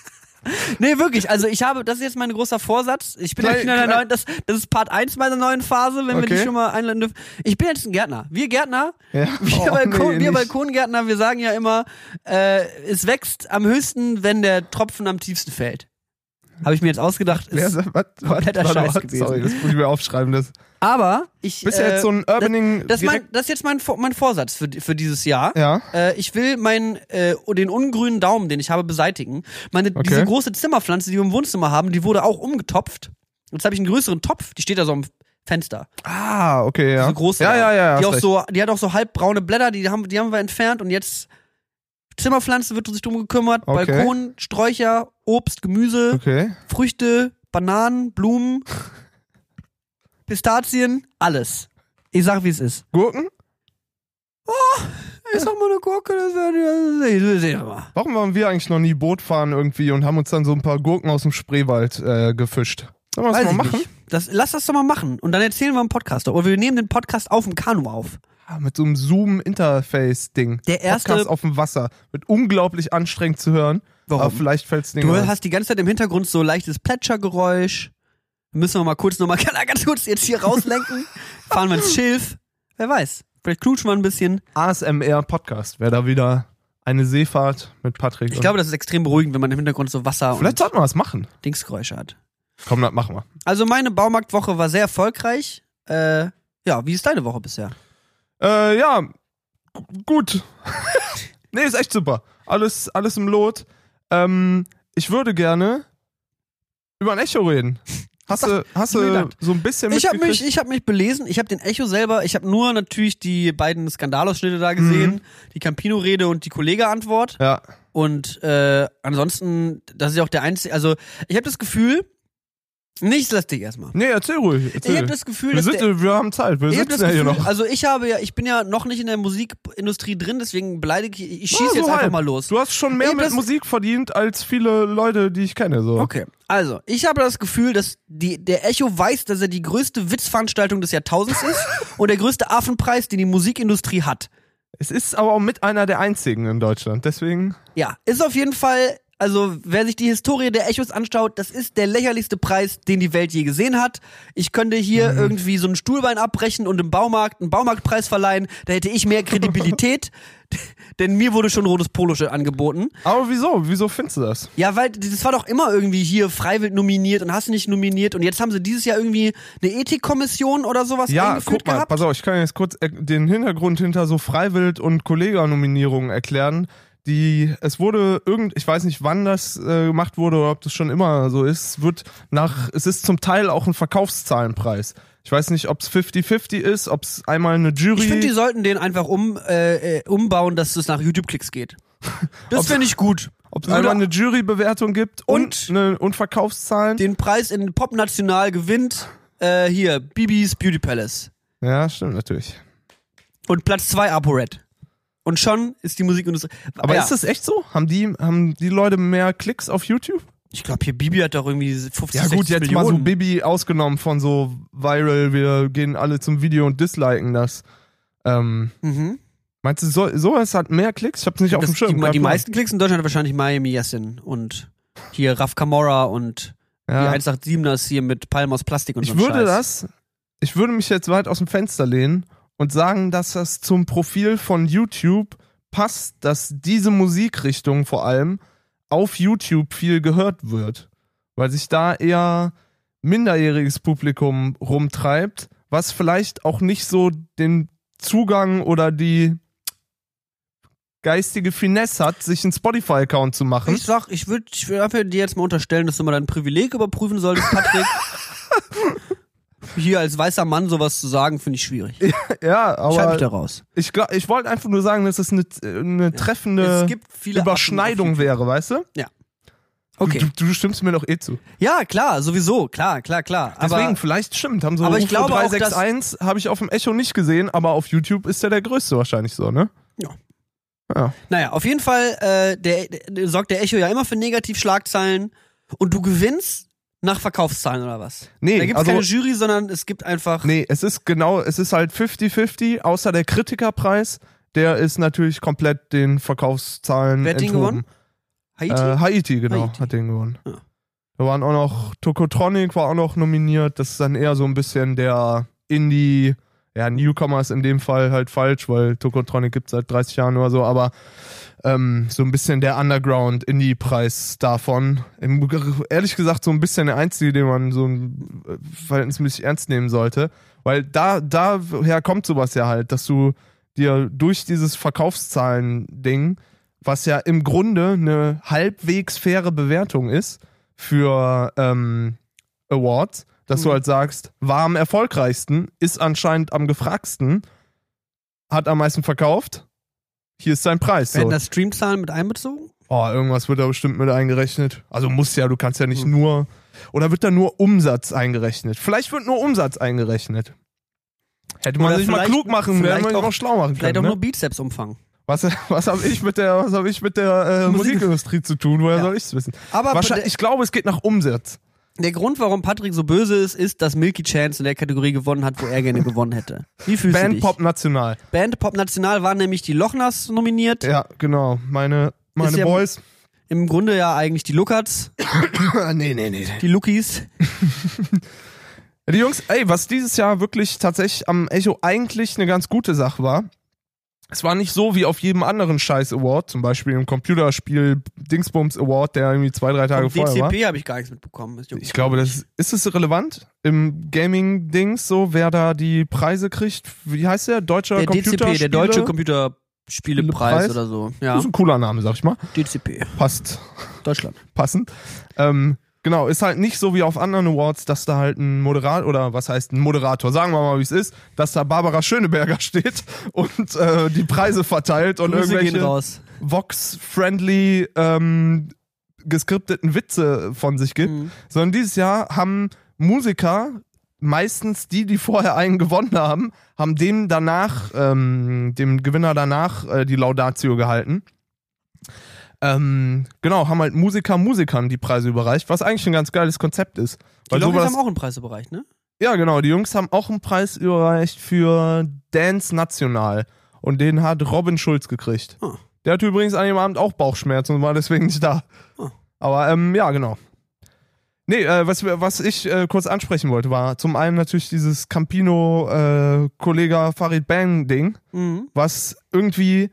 Nee, wirklich, also ich habe, das ist jetzt mein großer Vorsatz. Ich bin Klein- jetzt in einer neuen, das, das ist Part 1 meiner neuen Phase, wenn wir Okay. die schon mal einladen dürfen. Ich bin jetzt ein Gärtner. Wir Gärtner, Ja. wir, Oh, Balkon, nee, wir. Balkongärtner, wir sagen ja immer, äh, es wächst am höchsten, wenn der Tropfen am tiefsten fällt. Habe ich mir jetzt ausgedacht. Ist, was, was, kompletter warte, Scheiß warte, gewesen. Sorry, das muss ich mir aufschreiben. Das. aber ich. Bist ja äh, jetzt so ein Urbaning. das, ist mein, das ist jetzt mein, mein Vorsatz für, für dieses Jahr. ja. Äh, ich will meinen äh, den ungrünen Daumen, den ich habe, beseitigen. Meine Okay. diese große Zimmerpflanze, die wir im Wohnzimmer haben, die wurde auch umgetopft. Jetzt habe ich einen größeren Topf, die steht da so am Fenster. Ah, okay, ja. Diese große. ja, ja, ja. Die auch recht. so, die hat auch so halbbraune Blätter, die haben, die haben wir entfernt und jetzt Zimmerpflanze wird sich drum gekümmert, Okay. Balkon, Sträucher, Obst, Gemüse, Okay. Früchte, Bananen, Blumen, Pistazien, alles. Ich sag, wie es ist. Gurken? Ich sag mal eine Gurke, das wäre sehen wir mal. Warum waren wir eigentlich noch nie Boot fahren irgendwie und haben uns dann so ein paar Gurken aus dem Spreewald äh, gefischt? Sollen wir das Weiß mal ich machen? nicht. Das, lass das doch mal machen. Und dann erzählen wir im Podcast. Oder wir nehmen den Podcast auf dem Kanu auf. Ah, mit so einem Zoom-Interface-Ding. Der erste- Podcast auf dem Wasser. Wird unglaublich anstrengend zu hören. Warum? Aber vielleicht fällt's dir Du hast die ganze Zeit im Hintergrund so leichtes Plätschergeräusch. Müssen wir mal kurz nochmal ganz kurz jetzt hier rauslenken. Fahren wir ins Schilf. Wer weiß. Vielleicht klutschen wir ein bisschen. ASMR-Podcast. Wäre da wieder eine Seefahrt mit Patrick. Ich und- glaube, das ist extrem beruhigend, wenn man im Hintergrund so Wasser Vielleicht und sollten wir was machen. Dingsgeräusche hat. Komm, das machen wir. Also meine Baumarktwoche war sehr erfolgreich. Äh, ja, wie ist deine Woche bisher? Äh, ja, gut. nee, ist echt super. Alles, alles im Lot. Ähm, ich würde gerne über ein Echo reden. Hast du, hast du so ein bisschen Ich habe mich, ich hab mich belesen. Ich habe den Echo selber. Ich habe nur natürlich die beiden Skandalausschnitte da gesehen. Die Campino-Rede und die Kollege-Antwort. Ja. Und äh, ansonsten, das ist ja auch der einzige. Also, ich habe das Gefühl. Nichts lass dich erstmal. Nee, erzähl ruhig. Ich Erzähl. habe das Gefühl, wir, dass sind, der, wir haben Zeit. Wir ich sitzen ja hier noch. also ich habe ja, ich bin ja noch nicht in der Musikindustrie drin, deswegen beleidige ich, ich schieße Ah, so jetzt einfach halb. mal los. Du hast schon mehr Ich mit Musik verdient als viele Leute, die ich kenne. So. Okay, also ich habe das Gefühl, dass die, der Echo weiß, dass er die größte Witzveranstaltung des Jahrtausends ist und der größte Affenpreis, den die Musikindustrie hat. Es ist aber auch mit einer der einzigen in Deutschland. Deswegen. Ja, ist auf jeden Fall, also wer sich die Historie der Echos anschaut, das ist der lächerlichste Preis, den die Welt je gesehen hat. Ich könnte hier Mhm. irgendwie so ein Stuhlbein abbrechen und im Baumarkt einen Baumarktpreis verleihen, da hätte ich mehr Kredibilität, denn mir wurde schon ein rotes Poloshirt angeboten. Aber wieso? Wieso findest du das? Ja, weil das war doch immer irgendwie hier freiwillig nominiert und hast nicht nominiert und jetzt haben sie dieses Jahr irgendwie eine Ethikkommission oder sowas Ja, eingeführt guck mal, gehabt. pass auf, ich kann jetzt kurz äh, den Hintergrund hinter so Freiwild- und Kollega-Nominierungen erklären. Die, es wurde irgend, ich weiß nicht, wann das äh, gemacht wurde oder ob das schon immer so ist, wird nach, es ist zum Teil auch ein Verkaufszahlenpreis. Ich weiß nicht, ob es 50-50 ist, ob es einmal eine Jury. Ich finde, die sollten den einfach um, äh, äh, umbauen, dass es nach YouTube-Klicks geht. Das finde ich gut. ob es einmal eine Jurybewertung gibt und, Und- eine, und Verkaufszahlen. Den Preis in Pop National gewinnt äh, hier Bibis Beauty Palace. ja, stimmt natürlich. Und Platz 2 ApoRed. Und schon ist die Musikindustrie. Aber ja, ist das echt so? Haben die, haben die Leute mehr Klicks auf YouTube? Ich glaube, hier Bibi hat doch irgendwie 50 Ja gut, 60 jetzt Millionen. mal so Bibi ausgenommen von so viral, wir gehen alle zum Video und disliken das. Ähm, Mhm. meinst du, so, sowas hat mehr Klicks? Ich hab's nicht auf Das, dem Schirm. die, die meisten Klicks in Deutschland hat wahrscheinlich Miami Yassin und hier Raf Kamora und ja. die 187ers hier mit Palm aus Plastik und so Ich würde das, ich würde mich jetzt weit aus dem Fenster lehnen und sagen, dass das zum Profil von YouTube passt, dass diese Musikrichtung vor allem auf YouTube viel gehört wird. Weil sich da eher minderjähriges Publikum rumtreibt, was vielleicht auch nicht so den Zugang oder die geistige Finesse hat, sich einen Spotify-Account zu machen. Ich sag, ich würde ich würd dir jetzt mal unterstellen, dass du mal dein Privileg überprüfen solltest, Patrick. Hier als weißer Mann sowas zu sagen, finde ich schwierig. ja, Schreib mich aber da raus. ich, glaub- ich wollte einfach nur sagen, dass es eine, eine treffende es gibt viele Überschneidung Arten wäre, weißt du? YouTube. Okay. Du, du stimmst mir doch eh zu. Ja, klar, sowieso, klar, klar, klar. Deswegen, Aber vielleicht stimmt. Haben so aber ich glaube auch, 361 habe ich auf dem Echo nicht gesehen, aber auf YouTube ist der der größte wahrscheinlich so, ne? Ja. Ja. Naja, auf jeden Fall äh, der, der, sorgt der Echo ja immer für Negativschlagzeilen und du gewinnst nach Verkaufszahlen oder was? Nee, da gibt es also- keine Jury, sondern es gibt einfach. Nee, es ist genau, es ist halt 50-50, außer der Kritikerpreis, der ist natürlich komplett den Verkaufszahlen Wer hat den enthoben. gewonnen? Haiti? Äh, Haiti, genau, Haiti. hat den gewonnen. Ja. Da waren auch noch, Tokotronic war auch noch nominiert, das ist dann eher so ein bisschen der Indie, ja, Newcomer ist in dem Fall halt falsch, weil Tokotronic gibt's seit 30 Jahren oder so, aber ähm, so ein bisschen der Underground-Indie-Preis davon. Im, ehrlich gesagt, so ein bisschen der einzige, den man so äh, verhältnismäßig ernst nehmen sollte. Weil da, daher kommt sowas ja halt, dass du dir durch dieses Verkaufszahlen-Ding, was ja im Grunde eine halbwegs faire Bewertung ist für ähm, Awards, dass du Mhm. halt sagst, war am erfolgreichsten, ist anscheinend am gefragsten, hat am meisten verkauft, hier ist sein Preis. Werden So. da Streamzahlen mit einbezogen? Oh, irgendwas wird da bestimmt mit eingerechnet. Also muss ja, du kannst ja nicht Hm. nur. Oder wird da nur Umsatz eingerechnet? Vielleicht wird nur Umsatz eingerechnet. Hätte man Oder sich mal vielleicht- klug machen, hätte vielleicht man sich auch- schlau machen Vielleicht auch können. nur Ne? Bizepsumfang. Was, was habe ich mit der, was hab ich mit der äh, Musik- Musikindustrie zu tun? Woher Ja. soll ich es wissen? Aber ich glaube, es geht nach Umsatz. Der Grund, warum Patrick so böse ist, ist, dass Milky Chance in der Kategorie gewonnen hat, wo er gerne gewonnen hätte. Wie fühlst du Band dich? Pop National. Band Pop National waren nämlich die Lochnas nominiert. Ja, genau. Meine, meine ja- Boys. Im Grunde ja eigentlich die Lookats, nee, nee, nee. die Lookies. Die Jungs, ey, was dieses Jahr wirklich tatsächlich am Echo eigentlich eine ganz gute Sache war, es war nicht so wie auf jedem anderen Scheiß-Award, zum Beispiel im Computerspiel Dingsbums Award, der irgendwie zwei, drei Tage Vom vorher war. DCP habe ich gar nichts mitbekommen. Ist Ich glaube, das ist es relevant im Gaming-Dings, so wer da die Preise kriegt. Wie heißt der? Deutscher der DCP, der deutsche Computerspielepreis Preis? oder so. Das Ja, ist ein cooler Name, sag ich mal. DCP, Passt Deutschland. passend. Ähm, genau, ist halt nicht so wie auf anderen Awards, dass da halt ein Moderator, oder was heißt ein Moderator, sagen wir mal, wie es ist, dass da Barbara Schöneberger steht und äh, die Preise verteilt und Grüße irgendwelche. Vox-friendly ähm, geskripteten Witze von sich gibt, Mhm. sondern dieses Jahr haben Musiker, meistens die, die vorher einen gewonnen haben, haben dem danach, ähm, dem Gewinner danach äh, die Laudatio gehalten. Ähm, genau, haben halt Musiker Musikern die Preise überreicht, was eigentlich ein ganz geiles Konzept ist. Die Weil Lochis sowas, haben auch einen Preisebereich, ne? ja, genau, die Jungs haben auch einen Preis überreicht für Dance National. Und den hat Robin Schulz gekriegt. Ah. Der hatte übrigens an dem Abend auch Bauchschmerzen und war deswegen nicht da. Ah. Aber ähm, ja, genau. Nee, äh, was, was ich äh, kurz ansprechen wollte, war zum einen natürlich dieses Campino äh, Farid Bang Ding, Mhm. was irgendwie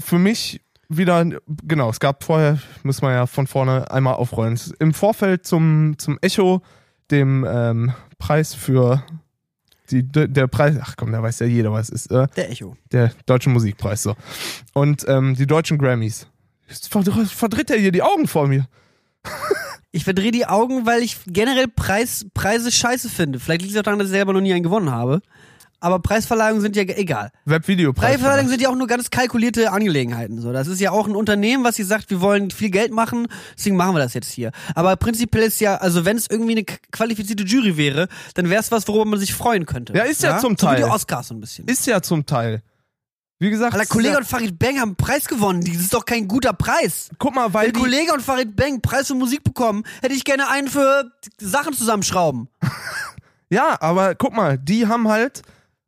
für mich wieder, genau, es gab vorher, müssen wir ja von vorne einmal aufrollen. Im Vorfeld zum, zum Echo, dem ähm, Preis für die, der Preis, ach komm, da weiß ja jeder, was es ist, äh, Der Echo. der deutsche Musikpreis so. Und ähm, die deutschen Grammys. Jetzt verdr- verdreht er hier die Augen vor mir. Ich verdrehe die Augen, weil ich generell Preis, Preise scheiße finde. Vielleicht liegt es auch daran, dass ich selber noch nie einen gewonnen habe. Aber Preisverleihungen sind ja egal. Webvideopreis. Preisverleihungen sind ja auch nur ganz kalkulierte Angelegenheiten. So, das ist ja auch ein Unternehmen, was sie sagt, wir wollen viel Geld machen, deswegen machen wir das jetzt hier. Aber prinzipiell ist ja, also wenn es irgendwie eine qualifizierte Jury wäre, dann wäre es was, worüber man sich freuen könnte. Ja, ist ja zum so wie die Teil. Oscars so ein bisschen. Ist ja zum Teil. Wie gesagt, Alter, Kollege ja, und Farid Bang haben einen Preis gewonnen. Das ist doch kein guter Preis. guck mal, weil Wenn Kollege und Farid Bang Preis für Musik bekommen, hätte ich gerne einen für Sachen zusammenschrauben. Ja, aber guck mal, die haben halt,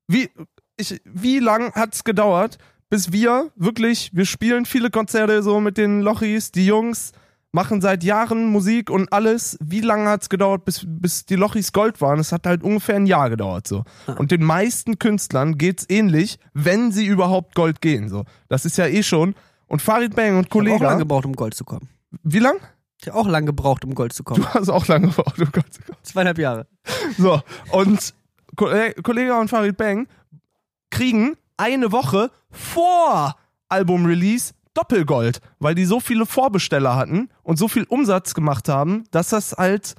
wie, ich, wie lang hat's gedauert, bis wir wirklich, wir spielen viele Konzerte so mit den Lochis, die Jungs machen seit Jahren Musik und alles. Wie lange hat's gedauert, bis, bis die Lochis Gold waren? Es hat halt ungefähr ein Jahr gedauert so. Und den meisten Künstlern geht's ähnlich, wenn sie überhaupt Gold gehen so. Das ist ja eh schon. Und Farid Bang und Ich habe auch lange Kollege, gebraucht, um Gold zu kommen. wie lang? Ich habe auch lange gebraucht, um Gold zu kommen. Du hast auch lange gebraucht, oh Gott. Zweieinhalb Jahre. So, und Äh, Kollege und Farid Bang kriegen eine Woche vor Album-Release Doppelgold, weil die so viele Vorbesteller hatten und so viel Umsatz gemacht haben, dass das halt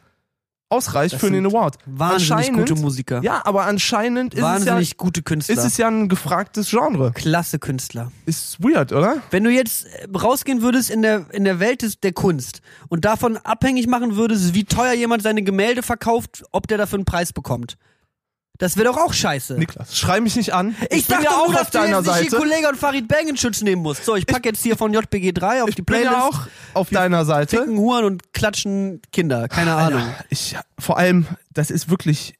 ausreicht Das für den Award. Wahnsinnig gute Musiker. Ja, aber anscheinend ist es, ja, Wahnsinnig gute Künstler. ist es ja ein gefragtes Genre. Klasse Künstler. Ist weird, oder? Wenn du jetzt äh, rausgehen würdest in der, in der Welt des, der Kunst und davon abhängig machen würdest, wie teuer jemand seine Gemälde verkauft, ob der dafür einen Preis bekommt. Das wäre doch auch scheiße. Niklas, schrei mich nicht an. ich, bin dachte ja nur, auch dass auf du deiner die Seite. Kollege und Farid Bang in Schutz nehmen musst. So, ich packe jetzt hier von JPG 3 auf die Ich bin Playlist. ja auch auf deiner Seite. Ficken Huren und klatschen Kinder. Keine Ahnung. Ich, vor allem, das ist wirklich,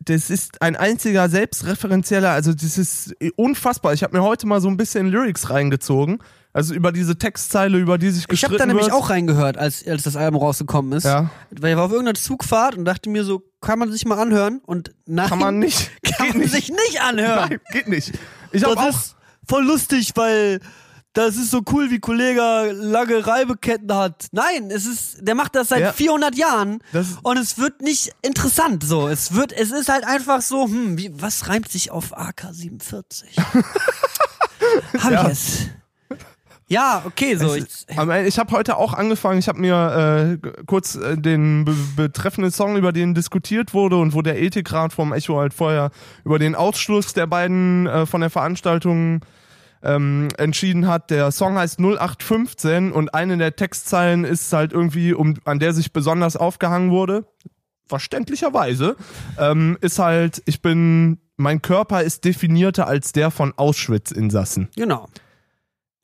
das ist ein einziger selbstreferenzieller, also das ist unfassbar. Ich habe mir heute mal so ein bisschen Lyrics reingezogen, also über diese Textzeile, über die sich Ich gestritten habe da nämlich wird. auch reingehört, als, als das Album rausgekommen ist. Ja. Weil ich war auf irgendeiner Zugfahrt und dachte mir so, kann man sich mal anhören? Und nein, Kann man nicht. kann geht man nicht. sich nicht anhören. Nein, geht nicht. Ich habe auch, ist voll lustig, weil das ist so cool, wie Kollege lange Reibeketten hat. Nein, es ist, der macht das seit Ja. 400 Jahren Das- und es wird nicht interessant so. Es wird, es ist halt einfach so, hm, wie, was reimt sich auf AK-47? Hab Ja. ich es? Ja, okay, so. Ich, aber ich habe heute auch angefangen, ich habe mir äh, kurz äh, den be betreffenden Song, über den diskutiert wurde und wo der Ethikrat vom Echo halt vorher über den Ausschluss der beiden äh, von der Veranstaltung ähm, entschieden hat. Der Song heißt 0815 und eine der Textzeilen ist halt irgendwie, um, an der sich besonders aufgehangen wurde, verständlicherweise, ähm, ist halt, ich bin, mein Körper ist definierter als der von Auschwitz-Insassen. genau.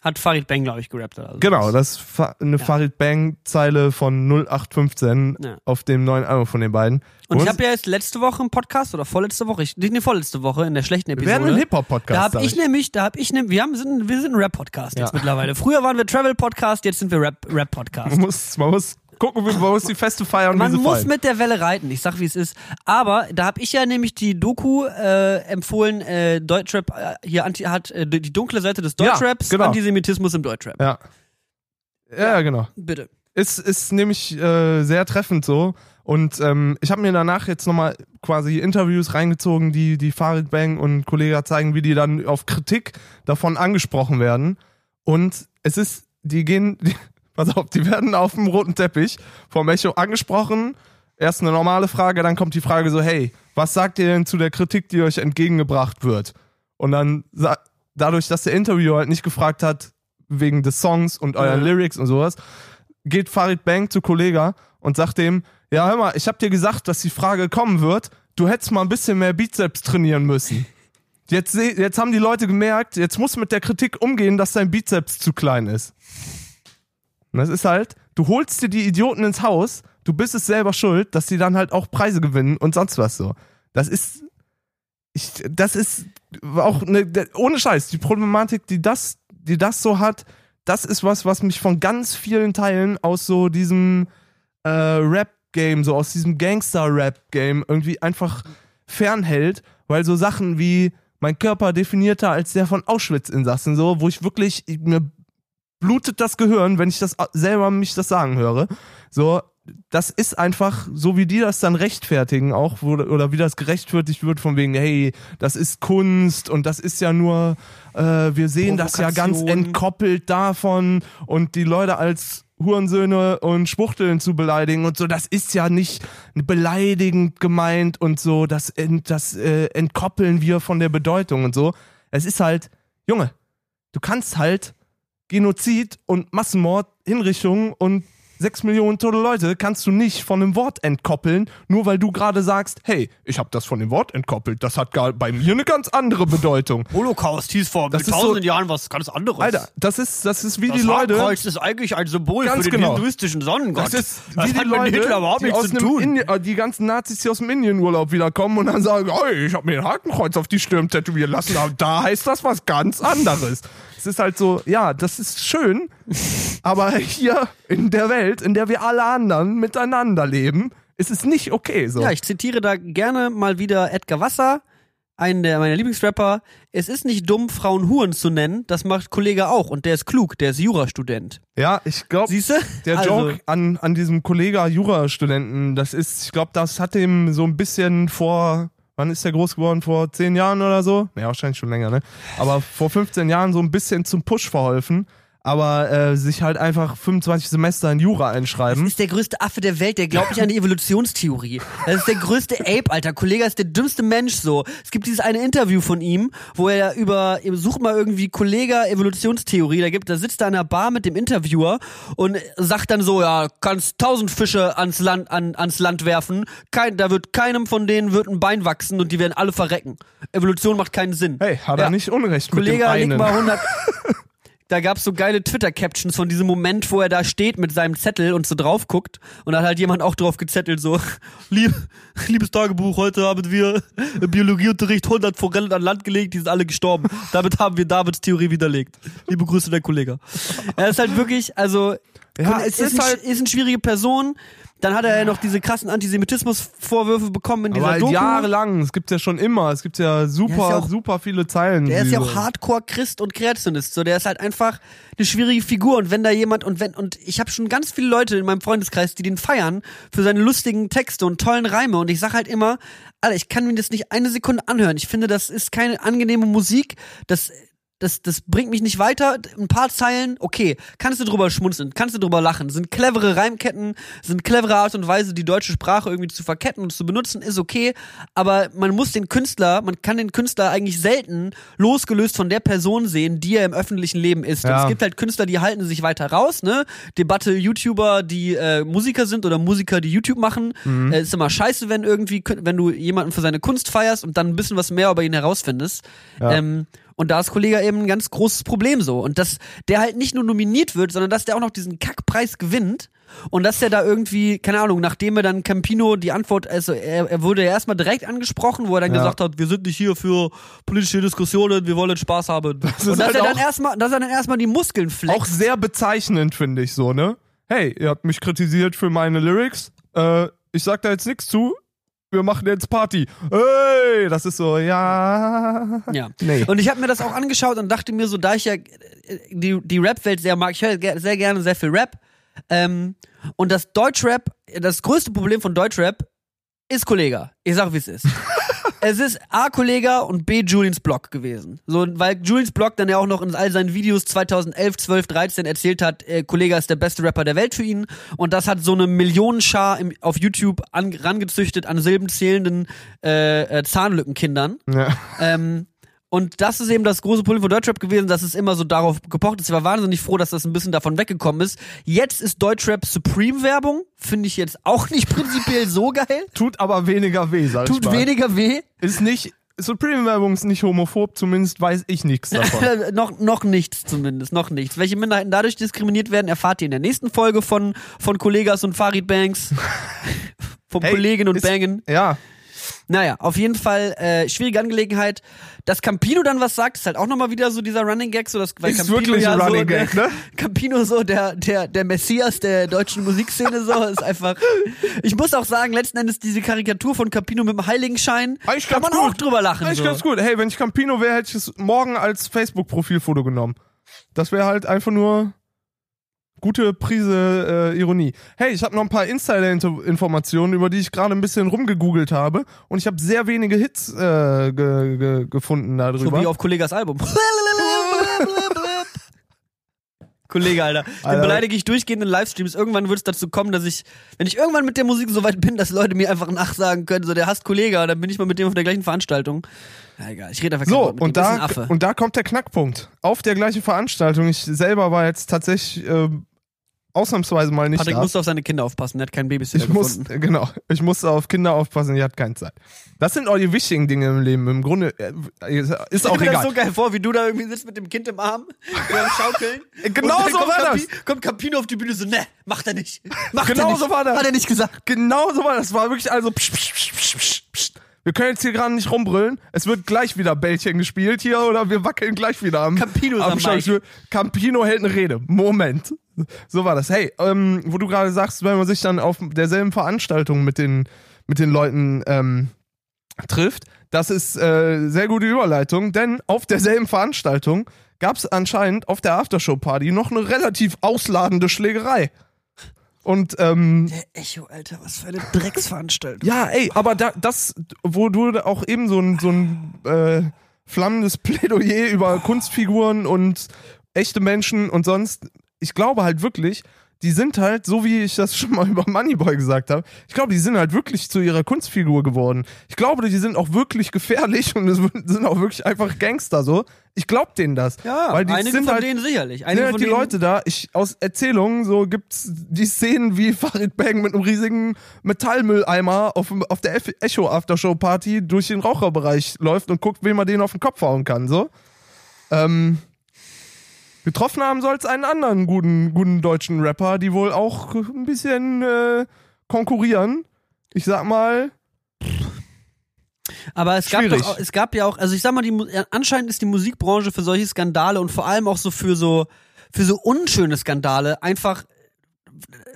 Hat Farid Bang, glaube ich, gerappt. Oder so. Genau, das ist eine Farid Bang-Zeile von 0815 Ja. auf dem neuen Album von den beiden. Und ich habe ja jetzt letzte Woche im Podcast oder vorletzte Woche, ich, nee, vorletzte Woche in der schlechten wir Episode. werden ein Hip-Hop-Podcast. Da hab sag ich nämlich, da hab ich nämlich, wir haben, sind, wir sind ein Rap-Podcast jetzt Ja. mittlerweile. Früher waren wir Travel-Podcast, jetzt sind wir Rap- Rap-Podcast. man, muss, man muss gucken, wie, man muss die Feste feiern, Man muss fallen. mit der Welle reiten, ich sag wie es ist. Aber da habe ich ja nämlich die Doku äh, empfohlen, äh, Deutschrap, äh, hier anti, hat äh, die dunkle Seite des Ja, Deutschraps, genau. Antisemitismus im Deutschrap. Ja. ja, genau. Bitte. Ist, ist nämlich äh, sehr treffend so. Und ähm, ich habe mir danach jetzt nochmal quasi Interviews reingezogen, die, die Farid Bang und Kollege zeigen, wie die dann auf Kritik davon angesprochen werden. Und es ist, die gehen, die, pass auf, die werden auf dem roten Teppich vom Echo angesprochen. Erst eine normale Frage, dann kommt die Frage so, hey, was sagt ihr denn zu der Kritik, die euch entgegengebracht wird? Und dann, dadurch, dass der Interviewer halt nicht gefragt hat, wegen des Songs und euren Ja. Lyrics und sowas, geht Farid Bang zu Kollega und sagt dem, ja hör mal, ich hab dir gesagt, dass die Frage kommen wird, du hättest mal ein bisschen mehr Bizeps trainieren müssen. Jetzt, jetzt haben die Leute gemerkt, jetzt musst du mit der Kritik umgehen, dass dein Bizeps zu klein ist. Und das ist halt, du holst dir die Idioten ins Haus, du bist es selber schuld, dass die dann halt auch Preise gewinnen und sonst was so. Das ist, ich, das ist auch ne, de- ohne Scheiß, die Problematik, die das, die das so hat, das ist was, was mich von ganz vielen Teilen aus so diesem äh, Rap-Game, so aus diesem Gangster-Rap-Game irgendwie einfach fernhält, weil so Sachen wie mein Körper definierter als der von Auschwitz-Insassen, so, wo ich wirklich, ich, mir blutet das Gehirn, wenn ich das a- selber mich das sagen höre. So, das ist einfach, so wie die das dann rechtfertigen, auch, wo, oder wie das gerechtfertigt wird, von wegen, hey, das ist Kunst und das ist ja nur, äh, wir sehen das ja ganz entkoppelt davon und die Leute als Hurensöhne und Schwuchteln zu beleidigen und so, das ist ja nicht beleidigend gemeint und so, das, das äh, entkoppeln wir von der Bedeutung und so. Es ist halt, Junge, du kannst halt Genozid und Massenmord, Hinrichtungen und sechs Millionen tote Leute kannst du nicht von einem Wort entkoppeln, nur weil du gerade sagst, hey, ich habe das von dem Wort entkoppelt. Das hat gar bei mir eine ganz andere Bedeutung. Holocaust hieß vor Das tausenden so- Jahren was ganz anderes. Alter, das ist, das ist wie das die Leute. Hakenkreuz ist eigentlich ein Symbol für den genau. hinduistischen Sonnengott. Das ist das wie die hat mit Leute, Hitler überhaupt die, nichts zu tun. Indi äh, die ganzen Nazis, die aus dem Indienurlaub wiederkommen und dann sagen, hey, ich habe mir ein Hakenkreuz auf die Stirn tätowieren lassen, aber da heißt das was ganz anderes. Es ist halt so, ja, das ist schön, aber hier in der Welt, in der wir alle anderen miteinander leben, ist es nicht okay so. Ja, ich zitiere da gerne mal wieder Edgar Wasser, einen der meiner Lieblingsrapper. Es ist nicht dumm, Frauen Huren zu nennen. Das macht Kollege auch. Und der ist klug, der ist Jurastudent. Ja, ich glaube, der Also- Joke an, an diesem Kollega Jurastudenten, das ist, ich glaube, das hat ihm so ein bisschen vor, wann ist der groß geworden? Vor zehn Jahren oder so? Ja, wahrscheinlich schon länger, ne? Aber vor 15 Jahren so ein bisschen zum Push verholfen. Aber äh, sich halt einfach 25 Semester in Jura einschreiben. ist der größte Affe der Welt, der glaubt nicht an die Evolutionstheorie. Das ist der größte Ape, Alter. Kollege ist der dümmste Mensch so. Es gibt dieses eine Interview von ihm, wo er über, such mal irgendwie Kollege Evolutionstheorie, da gibt, da sitzt er an einer Bar mit dem Interviewer und sagt dann so, ja, kannst tausend Fische ans Land, an, ans Land werfen, kein, da wird keinem von denen wird ein Bein wachsen und die werden alle verrecken. Evolution macht keinen Sinn. Hey, hat Ja. er nicht Unrecht Kollege, mit dem leg einen. mal 100. Da gab's so geile Twitter-Captions von diesem Moment, wo er da steht mit seinem Zettel und so drauf guckt. Und da hat halt jemand auch drauf gezettelt, so, Lieb, liebes Tagebuch, heute haben wir im Biologieunterricht 100 Forellen an Land gelegt, die sind alle gestorben. Damit haben wir Davids Theorie widerlegt. Liebe Grüße, der Kollege. Er ist halt wirklich, also, Ja, es ist, ist ein, halt- ist eine schwierige Person. Dann hat er ja noch diese krassen Antisemitismus-Vorwürfe bekommen in dieser Aber halt Doku. jahrelang, es gibt ja schon immer, es gibt ja super, Ja, auch- super viele Zeilen. Der ist ja auch Hardcore-Christ und Kreationist. So, der ist halt einfach eine schwierige Figur. Und wenn da jemand und wenn und ich habe schon ganz viele Leute in meinem Freundeskreis, die den feiern für seine lustigen Texte und tollen Reime. Und ich sag halt immer, Alter, ich kann mir das nicht eine Sekunde anhören. Ich finde, das ist keine angenehme Musik. Das das, das bringt mich nicht weiter. Ein paar Zeilen, okay, kannst du drüber schmunzeln, kannst du drüber lachen. Sind clevere Reimketten, sind clevere Art und Weise, die deutsche Sprache irgendwie zu verketten und zu benutzen, ist okay. Aber man muss den Künstler, man kann den Künstler eigentlich selten losgelöst von der Person sehen, die er im öffentlichen Leben ist. Und Ja. es gibt halt Künstler, die halten sich weiter raus, ne? Debatte YouTuber, die äh, Musiker sind oder Musiker, die YouTube machen. Mhm. Äh, ist immer scheiße, wenn irgendwie, wenn du jemanden für seine Kunst feierst und dann ein bisschen was mehr über ihn herausfindest. Ja. Ähm, und da ist Kollege eben ein ganz großes Problem so. Und dass der halt nicht nur nominiert wird, sondern dass der auch noch diesen Kackpreis gewinnt. Und dass der da irgendwie, keine Ahnung, nachdem er dann Campino die Antwort, also er, er wurde ja erstmal direkt angesprochen, wo er dann Ja. gesagt hat, wir sind nicht hier für politische Diskussionen, wir wollen Spaß haben. Und ist dass halt er dann erstmal, dass er dann erstmal die Muskeln flext. Auch sehr bezeichnend, finde ich so, ne? Hey, ihr habt mich kritisiert für meine Lyrics. Äh, ich sag da jetzt nichts zu. Wir machen jetzt Party. Hey, das ist so, ja. Ja. Nee. Und ich habe mir das auch angeschaut und dachte mir so, da ich ja äh, die, die Rap-Welt sehr mag, ich höre sehr gerne sehr viel Rap. Ähm, und das Deutschrap, das größte Problem von Deutschrap ist Kollega. Ich sag, wie es ist. Es ist A. Kollega und B. Julians Blog gewesen. So, weil Julians Blog dann ja auch noch in all seinen Videos 2011, 12, 13 erzählt hat, äh, Kollega ist der beste Rapper der Welt für ihn. Und das hat so eine Millionenschar im, auf YouTube an, rangezüchtet an silbenzählenden äh, äh, Zahnlückenkindern. Ja. Ähm, und das ist eben das große Problem von Deutschrap gewesen, dass es immer so darauf gepocht ist. Ich war wahnsinnig froh, dass das ein bisschen davon weggekommen ist. Jetzt ist Deutschrap Supreme-Werbung. Finde ich jetzt auch nicht prinzipiell so geil. Tut aber weniger weh, sag ich Tut mal. weniger weh. Ist nicht, Supreme-Werbung ist nicht homophob, zumindest weiß ich nichts davon. Noch, noch nichts zumindest, noch nichts. Welche Minderheiten dadurch diskriminiert werden, erfahrt ihr in der nächsten Folge von, von Kollegas und Farid Banks. Vom Hey, Kollegen und ist- Bangen. ja, Naja, auf jeden Fall äh, schwierige Angelegenheit. Dass Campino dann was sagt, ist halt auch nochmal wieder so dieser Running Gag, so dass weil Ist Campino wirklich ja ein so, Running der, Gag, ne? Campino so der der der Messias der deutschen Musikszene so ist einfach. Ich muss auch sagen, letzten Endes diese Karikatur von Campino mit dem Heiligenschein Eigentlich kann man ganz auch gut. drüber lachen. Eigentlich so. ganz gut. Hey, wenn ich Campino wäre, hätte ich es morgen als Facebook-Profilfoto genommen. Das wäre halt einfach nur gute Prise äh, Ironie. Hey, ich habe noch ein paar Insider-Informationen, über die ich gerade ein bisschen rumgegoogelt habe. Und ich habe sehr wenige Hits äh, ge ge gefunden So darüber. wie auf Kollegas Album. Kollege, Alter. Den Alter. beleidige ich durchgehend in Livestreams. Irgendwann wird es dazu kommen, dass ich, wenn ich irgendwann mit der Musik so weit bin, dass Leute mir einfach nachsagen können, so der hasst Kollege, dann bin ich mal mit dem auf der gleichen Veranstaltung. Ja, egal, ich rede einfach So, mit und dem. Da, und da kommt der Knackpunkt. Auf der gleichen Veranstaltung, ich selber war jetzt tatsächlich äh, ausnahmsweise mal nicht Patrick da. musste auf seine Kinder aufpassen, er hat keinen Babysitter Ich muss, gefunden. genau, ich musste auf Kinder aufpassen, die hat keine Zeit. Das sind auch die wichtigen Dinge im Leben. Im Grunde äh, ist auch Ich stell mir das egal. so geil vor, wie du da irgendwie sitzt mit dem Kind im Arm, am Schaukeln. Genau so war Campi- Kommt Campino auf die Bühne so, ne, macht er nicht. Macht Genau er nicht. so war das. Hat er nicht gesagt. Genau so war das. Das war wirklich also. Psch, psch, psch, psch, psch, psch. Wir können jetzt hier gerade nicht rumbrüllen. Es wird gleich wieder Bällchen gespielt hier oder wir wackeln gleich wieder am, Campino am. Schauspiel. Campino hält eine Rede. Moment. So war das. Hey, ähm, wo du gerade sagst, wenn man sich dann auf derselben Veranstaltung mit den, mit den Leuten ähm, trifft, das ist äh, sehr gute Überleitung, denn auf derselben Veranstaltung gab es anscheinend auf der Aftershow-Party noch eine relativ ausladende Schlägerei. Und ähm, Der Echo, Alter, was für eine Drecksveranstaltung. ja, ey, aber da, das, wo du auch eben so ein, so ein äh, flammendes Plädoyer über Kunstfiguren und echte Menschen und sonst, ich glaube halt wirklich, die sind halt, so wie ich das schon mal über Moneyboy gesagt habe, ich glaube, die sind halt wirklich zu ihrer Kunstfigur geworden. Ich glaube, die sind auch wirklich gefährlich und es sind auch wirklich einfach Gangster so. Ich glaube denen das. Ja, weil die einige sind von halt, denen sicherlich. sind Einige halt von die Leute da, ich aus Erzählungen so gibt's die Szenen wie Farid Bang mit einem riesigen Metallmülleimer auf, auf der Echo Aftershow Party durch den Raucherbereich läuft und guckt, wem man den auf den Kopf hauen kann, so. Ähm, getroffen haben soll es einen anderen guten, guten deutschen Rapper, die wohl auch ein bisschen äh, konkurrieren. Ich sag mal, Aber es gab, doch, es gab ja auch, also ich sag mal, die, ja, anscheinend ist die Musikbranche für solche Skandale und vor allem auch so für so, für so unschöne Skandale einfach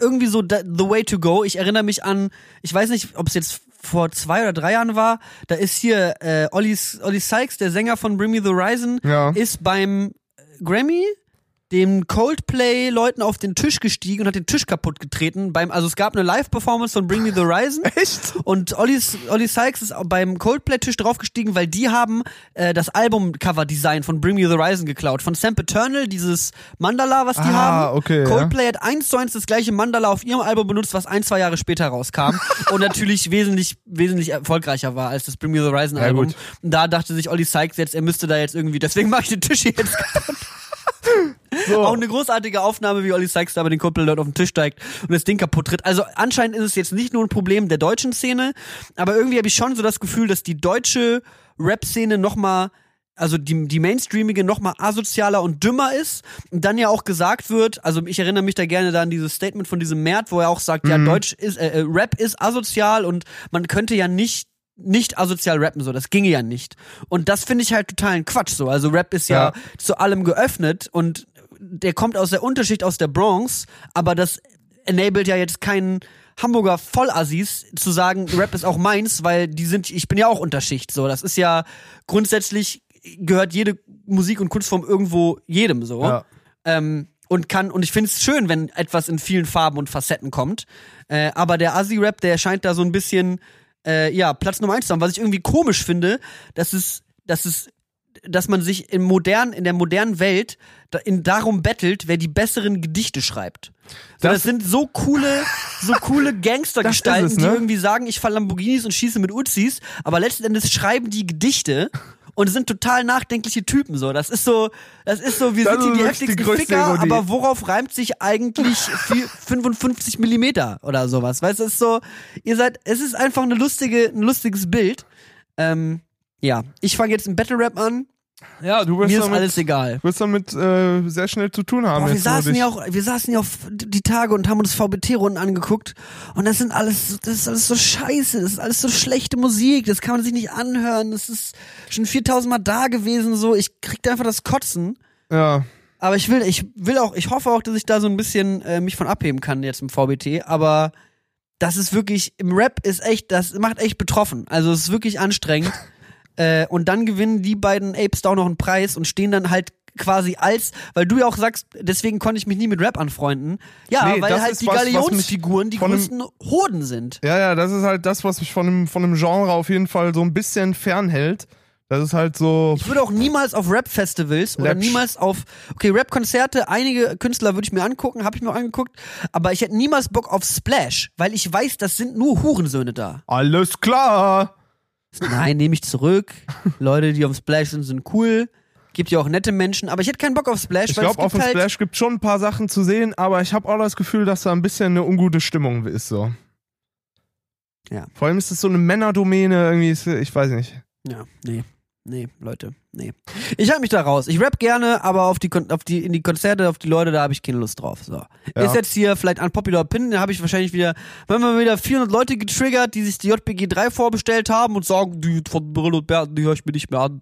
irgendwie so the way to go. Ich erinnere mich an, ich weiß nicht, ob es jetzt vor zwei oder drei Jahren war, da ist hier äh, Olli, Olli Sykes, der Sänger von Bring Me the Horizon, Ja. ist beim Grammy dem Coldplay-Leuten auf den Tisch gestiegen und hat den Tisch kaputt getreten. Beim, also es gab eine Live-Performance von Bring Me the Horizon. echt? Und Olli, Olli Sykes ist beim Coldplay-Tisch draufgestiegen, weil die haben äh, das Album-Cover-Design von Bring Me the Horizon geklaut. Von Sam Eternal, dieses Mandala, was die Ah, haben. okay, ja. Coldplay hat eins zu eins das gleiche Mandala auf ihrem Album benutzt, was ein, zwei Jahre später rauskam. und natürlich wesentlich, wesentlich erfolgreicher war als das Bring Me the Horizon-Album. gut. und da dachte sich Olli Sykes jetzt, er müsste da jetzt irgendwie, deswegen mache ich den Tisch hier jetzt kaputt. So. Auch eine großartige Aufnahme, wie Olli Sykes da bei den Coldplay-Leuten auf den Tisch steigt und das Ding kaputt tritt. Also anscheinend ist es jetzt nicht nur ein Problem der deutschen Szene, aber irgendwie habe ich schon so das Gefühl, dass die deutsche Rap-Szene nochmal also die, die mainstreamige noch mal asozialer und dümmer ist und dann ja auch gesagt wird, also ich erinnere mich da gerne da an dieses Statement von diesem Mert, wo er auch sagt, ja, Deutsch ist, äh, äh, Rap ist asozial und man könnte ja nicht nicht asozial rappen, so, das ginge ja nicht. Und das finde ich halt totalen Quatsch, so. Also Rap ist ja, Ja. zu allem geöffnet und der kommt aus der Unterschicht aus der Bronx, aber das enabled ja jetzt keinen Hamburger Vollassis zu sagen, Rap ist auch meins, weil die sind, ich bin ja auch Unterschicht, so. Das ist ja grundsätzlich gehört jede Musik und Kunstform irgendwo jedem so. Ja. Ähm, und kann, und ich finde es schön, wenn etwas in vielen Farben und Facetten kommt. Äh, aber der Assi-Rap, der scheint da so ein bisschen, äh, ja, Platz Nummer eins zu haben. Was ich irgendwie komisch finde, dass es, dass es, dass man sich im modernen, in der modernen Welt da, in, darum bettelt, wer die besseren Gedichte schreibt. So, das, Das- sind so coole, so coole Gangstergestalten, es, die ne? irgendwie sagen, ich fahre Lamborghinis und schieße mit Uzis, aber letzten Endes schreiben die Gedichte und sind total nachdenkliche Typen so. Das ist so, das ist so, wir Das sind hier die heftigsten Ficker, Ironie. aber worauf reimt sich eigentlich vier- 55 Millimeter oder sowas? Weißt du, es ist so, ihr seid, es ist einfach eine lustige, ein lustiges Bild. Ähm, ja, ich fange jetzt einen Battle Rap an. Ja, du wirst Mir ist damit, alles egal. wirst damit äh, sehr schnell zu tun haben. Boah, wir jetzt, saßen dich- ja auch, wir saßen ja auf die Tage und haben uns VBT-Runden angeguckt und das sind alles, das ist alles so scheiße, das ist alles so schlechte Musik, das kann man sich nicht anhören, das ist schon 4000 Mal da gewesen, so, ich krieg da einfach das Kotzen. Ja. Aber ich will, ich will auch, ich hoffe auch, dass ich da so ein bisschen äh, mich von abheben kann jetzt im VBT, aber das ist wirklich, im Rap ist echt, das macht echt betroffen. Also es ist wirklich anstrengend. äh, und dann gewinnen die beiden Apes da auch noch einen Preis und stehen dann halt quasi als, weil du ja auch sagst, deswegen konnte ich mich nie mit Rap anfreunden. Ja, Nee, weil halt die Galionsfiguren die von einem- größten Hoden sind. Ja, ja, das ist halt das, was mich von einem, von einem Genre auf jeden Fall so ein bisschen fernhält. Das ist halt so. Ich würde auch niemals auf Rap-Festivals oder niemals auf, okay, Rap-Konzerte, einige Künstler würde ich mir angucken, habe ich mir angeguckt, aber ich hätte niemals Bock auf Splash, weil ich weiß, das sind nur Hurensöhne da. Alles klar. Nein, nehme ich zurück. Leute, die auf Splash sind, sind cool. Gibt ja auch nette Menschen, aber ich hätte keinen Bock auf Splash, Ich glaube, auf dem halt, Splash gibt schon ein paar Sachen zu sehen, aber ich habe auch das Gefühl, dass da ein bisschen eine ungute Stimmung ist so. Ja. Vor allem ist es so eine Männerdomäne irgendwie, ich weiß nicht. Ja, nee. Nee, Leute, nee. Ich halte mich da raus. Ich rap gerne, aber auf die, auf die, in die Konzerte, auf die Leute, da habe ich keine Lust drauf. So. Ist jetzt hier vielleicht ein Popular Opinion, da habe ich wahrscheinlich wieder, wenn wir wieder 400 Leute getriggert, die sich die JPG 3 vorbestellt haben und sagen, die von Brill und Berten, die höre ich mir nicht mehr an.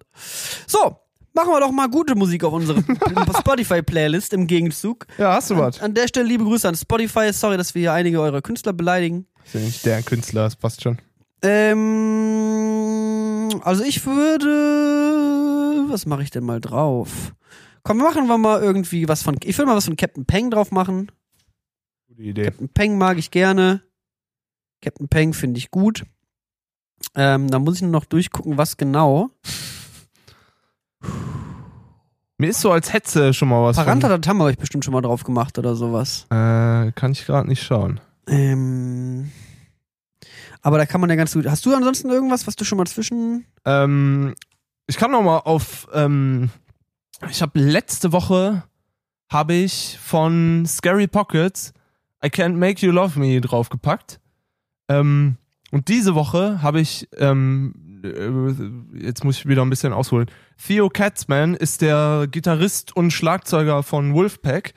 So, machen wir doch mal gute Musik auf unsere Spotify-Playlist im Gegenzug. Ja, hast du was? An der Stelle liebe Grüße an Spotify. Sorry, dass wir hier einige eurer Künstler beleidigen. Ist ja nicht der Künstler, das passt schon. Ähm, also ich würde, was mache ich denn mal drauf? Komm, machen wir mal irgendwie was von, ich würde mal was von Captain Peng drauf machen. Gute Idee. Captain Peng mag ich gerne. Captain Peng finde ich gut. Ähm, da muss ich nur noch durchgucken, was genau. Mir ist so, als hätte schon mal was. Paranta Datam habe ich bestimmt schon mal drauf gemacht oder sowas. Äh, kann ich gerade nicht schauen. Ähm, aber da kann man ja ganz gut. Hast du ansonsten irgendwas, was du schon mal zwischen. Ähm, ich kann noch mal auf. Ähm, ich habe letzte Woche habe ich von Scary Pockets I Can't Make You Love Me draufgepackt. Ähm, und diese Woche habe ich ähm, äh, jetzt muss ich wieder ein bisschen ausholen. Theo Katzman ist der Gitarrist und Schlagzeuger von Wolfpack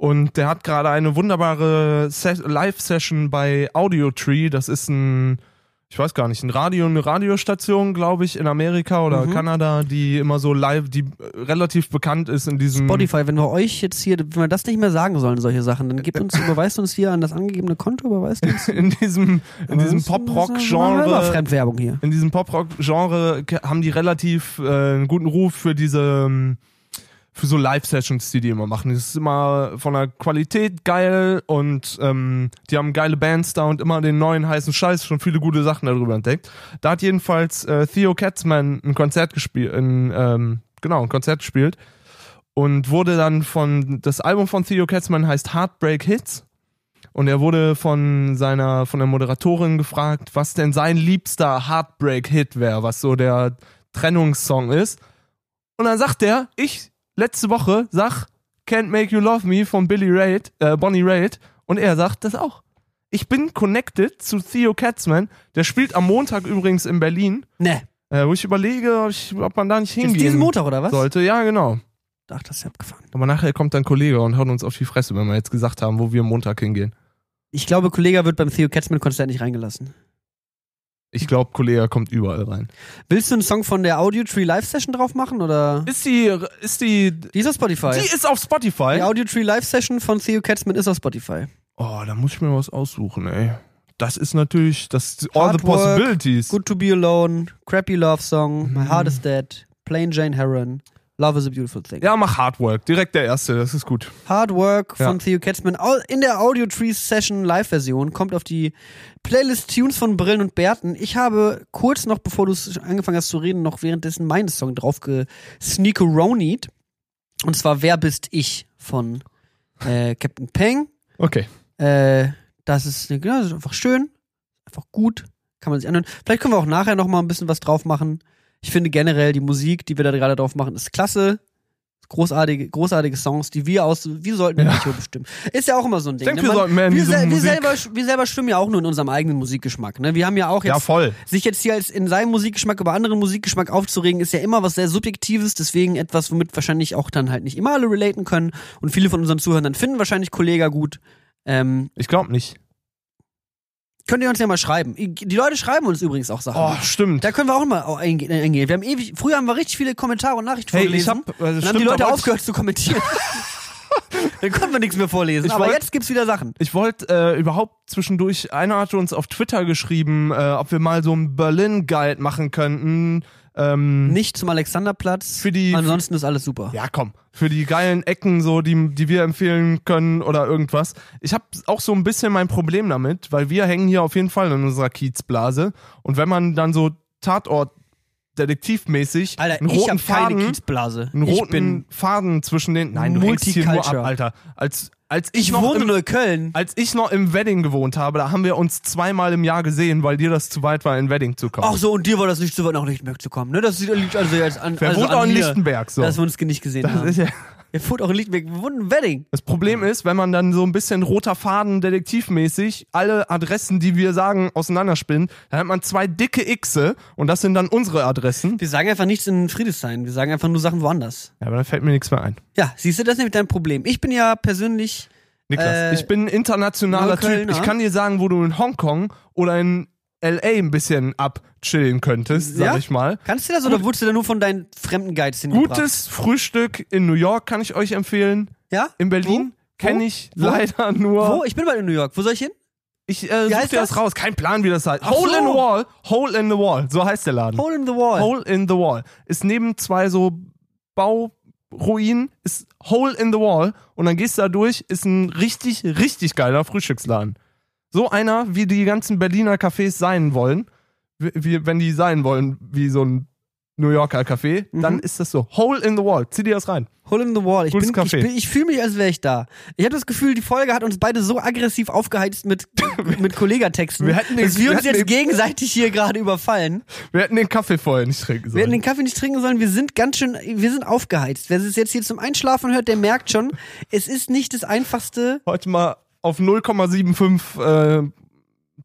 und der hat gerade eine wunderbare Se Live-Session bei Audiotree. Das ist ein, ich weiß gar nicht, ein Radio, eine Radiostation, glaube ich, in Amerika oder Mhm. Kanada, die immer so live, die relativ bekannt ist in diesem. Spotify, wenn wir euch jetzt hier, wenn wir das nicht mehr sagen sollen, solche Sachen, dann gebt uns, überweist uns hier an das angegebene Konto, überweist uns. In diesem, in diesem Pop-Rock-Genre. Fremdwerbung hier. in diesem Pop-Rock-Genre haben die relativ äh, einen guten Ruf für diese ähm, für so Live-Sessions, die die immer machen. Das ist immer von der Qualität geil und ähm, die haben geile Bands da und immer den neuen heißen Scheiß, schon viele gute Sachen darüber entdeckt. Da hat jedenfalls äh, Theo Katzman ein Konzert gespielt, ähm, genau, ein Konzert gespielt und wurde dann von, das Album von Theo Katzman heißt Heartbreak Hits und er wurde von seiner, von der Moderatorin gefragt, was denn sein liebster Heartbreak-Hit wäre, was so der Trennungssong ist. Und dann sagt er, ich letzte Woche sag Can't Make You Love Me von Billy Raid, äh, Bonnie Raitt. Und er sagt das auch. Ich bin connected zu Theo Katzman. Der spielt am Montag übrigens in Berlin. Ne. Äh, wo ich überlege, ob, ich, ob man da nicht hingehen diesen Montag oder was? sollte. Ja, genau. Ach, das ist ja abgefahren. Aber nachher kommt dann ein Kollege und haut uns auf die Fresse, wenn wir jetzt gesagt haben, wo wir Montag hingehen. Ich glaube, Kollege wird beim Theo Katzman-Konzert nicht reingelassen. Ich glaube, Kollege kommt überall rein. Willst du einen Song von der Audiotree Live-Session drauf machen oder? Ist die, ist die, Die ist auf Spotify. die ist auf Spotify? Die Audiotree Live-Session von Theo Katzman ist auf Spotify. Oh, da muss ich mir was aussuchen, ey. Das ist natürlich, das all Hard the Work, possibilities. Good to be alone, Crappy Love Song, My Mhm. Heart is Dead, Plain Jane Heron, Love is a Beautiful Thing. Ja, mach Hard Work. Direkt der erste, das ist gut. Hard Work Ja. von Theo Katzman Au- in der Audio Tree Session Live-Version kommt auf die Playlist Tunes von Brillen und Bärten. Ich habe kurz noch, bevor du angefangen hast zu reden, noch währenddessen meinen Song drauf gesneakeronied. Und zwar Wer bist ich von äh, Captain Peng. Okay. Äh, das ist, genau, das ist einfach schön, einfach gut, kann man sich anhören. Vielleicht können wir auch nachher noch mal ein bisschen was drauf machen. Ich finde generell die Musik, die wir da gerade drauf machen, ist klasse. Großartige, großartige Songs, die wir aus, wir sollten Ja. Echo bestimmen. Ist ja auch immer so ein Ding. denke, ne? wir Man- sollten mehr in wir, diese sel- wir, selber, wir selber schwimmen ja auch nur in unserem eigenen Musikgeschmack. Ne? Wir haben ja auch jetzt Ja, voll. sich jetzt hier als in seinem Musikgeschmack über anderen Musikgeschmack aufzuregen, ist ja immer was sehr Subjektives, deswegen etwas, womit wahrscheinlich auch dann halt nicht immer alle relaten können. Und viele von unseren Zuhörern finden wahrscheinlich Kollega gut. Ähm, Ich glaube nicht. Könnt ihr uns ja mal schreiben. Die Leute schreiben uns übrigens auch Sachen. Oh, stimmt. Da können wir auch mal eingehen. Wir haben ewig, früher haben wir richtig viele Kommentare und Nachrichten Hey, ich vorgelesen. hab, also dann haben die Leute aufgehört zu kommentieren. dann konnten wir nichts mehr vorlesen. Ich Aber wollt- jetzt gibt's wieder Sachen. Ich wollte äh, überhaupt zwischendurch, einer hatte uns auf Twitter geschrieben, äh, ob wir mal so einen Berlin-Guide machen könnten. Ähm, Nicht zum Alexanderplatz. Für die- Ansonsten ist alles super. Ja, komm. Für die geilen Ecken, so, die, die wir empfehlen können oder irgendwas. Ich habe auch so ein bisschen mein Problem damit, weil wir hängen hier auf jeden Fall in unserer Kiezblase. Und wenn man dann so Tatort detektivmäßig Alter, einen ich roten Faden, Kiezblase. einen roten Faden zwischen den. Nein, du hängst hier nur ab. Alter. Als als ich, ich noch wohne im, in Neukölln. als ich noch im Wedding gewohnt habe, da haben wir uns zweimal im Jahr gesehen, weil dir das zu weit war, in Wedding zu kommen. Ach so, und dir war das nicht so weit nach Lichtenberg zu kommen, ne? Das liegt also jetzt an. Wer also wohnt an auch in Lichtenberg so? Dass wir uns nicht gesehen Das haben. ist ja, Er wohnt auch in Lichtenberg. Wir wohnen in Wedding. das Problem ist, wenn man dann so ein bisschen roter Faden detektivmäßig alle Adressen, die wir sagen, auseinanderspinnt, dann hat man zwei dicke Xe und das sind dann unsere Adressen. Wir sagen einfach nichts in Friedrichshain. Wir sagen einfach nur Sachen woanders. Ja, aber dann fällt mir nichts mehr ein. Ja, siehst du, das ist nämlich dein Problem. Ich bin ja persönlich. Niklas, Äh, ich bin ein internationaler. Typ. Ich kann dir sagen, wo du in Hongkong oder in LA ein bisschen abchillen könntest, sag Ja? ich mal. Kannst du das oder wurdest du da nur von deinen fremden Guides hingebracht? Gutes Frühstück in New York kann ich euch empfehlen. Ja? In Berlin kenne ich Wo? leider nur. Wo? Ich bin bald in New York. Wo soll ich hin? Ich äh, such dir das das? raus. Kein Plan, wie das heißt. Ach Hole so. in the Wall. Hole in the Wall. So heißt der Laden. Hole in the Wall. Hole in the Wall. Ist neben zwei so Bauruinen, ist Hole in the Wall. Und dann gehst du da durch, ist ein richtig, richtig geiler Frühstücksladen. So einer, wie die ganzen Berliner Cafés sein wollen. Wie, wenn die sein wollen, wie so ein New Yorker Café, dann Mhm. ist das so. Hole in the Wall. Zieh dir das rein. Hole in the Wall. Ich, Gutes bin, ich, Café. bin, ich fühle mich, als wäre ich da. Ich habe das Gefühl, die Folge hat uns beide so aggressiv aufgeheizt mit, mit Kollegatexten, Wir hätten den- dass wir wir uns hätten jetzt den- gegenseitig hier gerade überfallen. Wir hätten den Kaffee vorher nicht trinken sollen. Wir hätten den Kaffee nicht trinken sollen. Wir sind ganz schön, wir sind aufgeheizt. Wer es jetzt hier zum Einschlafen hört, der merkt schon, es ist nicht das einfachste. Heute mal auf 0,75 äh,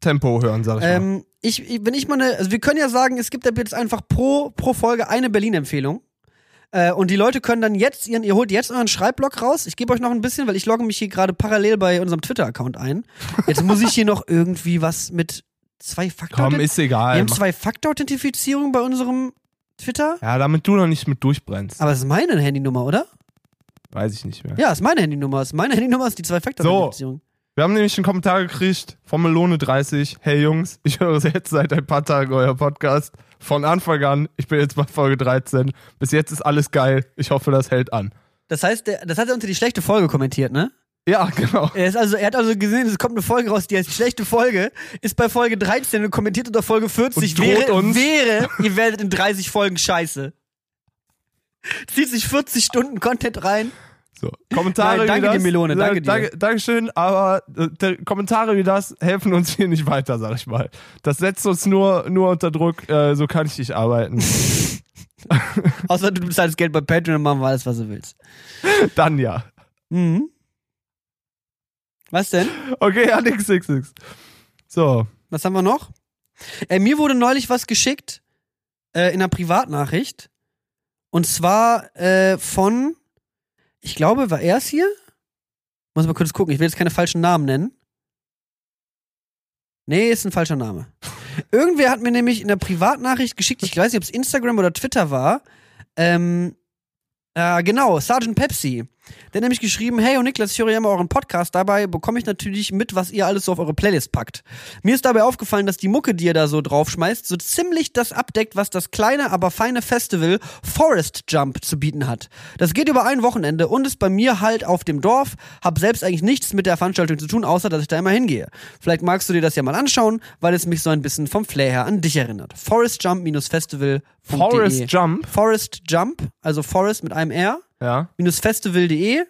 Tempo hören, sag ich mal. Ähm, ich, ich- wenn ich mal eine, also wir können ja sagen, es gibt jetzt einfach pro, pro Folge eine Berlin-Empfehlung. Äh, und die Leute können dann jetzt ihren, ihr holt jetzt euren Schreibblock raus. Ich gebe euch noch ein bisschen, weil ich logge mich hier gerade parallel bei unserem Twitter-Account ein. Jetzt muss ich hier noch irgendwie was mit zwei Faktor. Komm, ist wir egal. haben Mach- zwei Faktor-Authentifizierung bei unserem Twitter. Ja, damit du noch nicht mit durchbrennst. Aber es ist meine Handynummer, oder? Weiß ich nicht mehr. Ja, ist meine Handynummer. Ist meine Handynummer ist die zwei Faktor-Authentifizierung. Wir haben nämlich einen Kommentar gekriegt von Melone30. Hey Jungs, ich höre jetzt seit ein paar Tagen euer Podcast. Von Anfang an, ich bin jetzt bei Folge 13. Bis jetzt ist alles geil. Ich hoffe, das hält an. Das heißt, der, das hat er unter die schlechte Folge kommentiert, ne? Ja, genau. Er, ist also, er hat also gesehen, es kommt eine Folge raus, die heißt schlechte Folge, ist bei Folge 13 und kommentiert unter Folge 40, Und droht wäre, uns. wäre, ihr werdet in 30 Folgen scheiße. Zieht sich 40 Stunden Content rein. So, Kommentare Nein, danke wie das, dir, Melone, danke dir. Danke, Dankeschön, aber äh, Kommentare wie das helfen uns hier nicht weiter, sag ich mal. Das setzt uns nur, nur unter Druck, äh, so kann ich nicht arbeiten. Außer du bezahlst Geld bei Patreon und machen wir alles, was du willst. Dann ja. Mhm. Was denn? Okay, ja, nix, nix, nix. So, Was haben wir noch? Äh, mir wurde neulich was geschickt äh, in einer Privatnachricht. Und zwar äh, von, ich glaube, war er es hier? Muss mal kurz gucken, ich will jetzt keine falschen Namen nennen. Nee, ist ein falscher Name. Irgendwer hat mir nämlich in der Privatnachricht geschickt, ich weiß nicht, ob es Instagram oder Twitter war, ähm, äh, genau, Sergeant Pepsi. Der hat nämlich geschrieben, hey und Niklas, ich höre ja immer euren Podcast, dabei bekomme ich natürlich mit, was ihr alles so auf eure Playlist packt. Mir ist dabei aufgefallen, dass die Mucke, die ihr da so draufschmeißt, so ziemlich das abdeckt, was das kleine, aber feine Festival Forest Jump zu bieten hat. Das geht über ein Wochenende und ist bei mir halt auf dem Dorf, hab selbst eigentlich nichts mit der Veranstaltung zu tun, außer dass ich da immer hingehe. Vielleicht magst du dir das ja mal anschauen, weil es mich so ein bisschen vom Flair her an dich erinnert. Forest Jump-Festival. Forest Jump. Forest Jump, also Forest mit einem R, Ja, minus festival.de.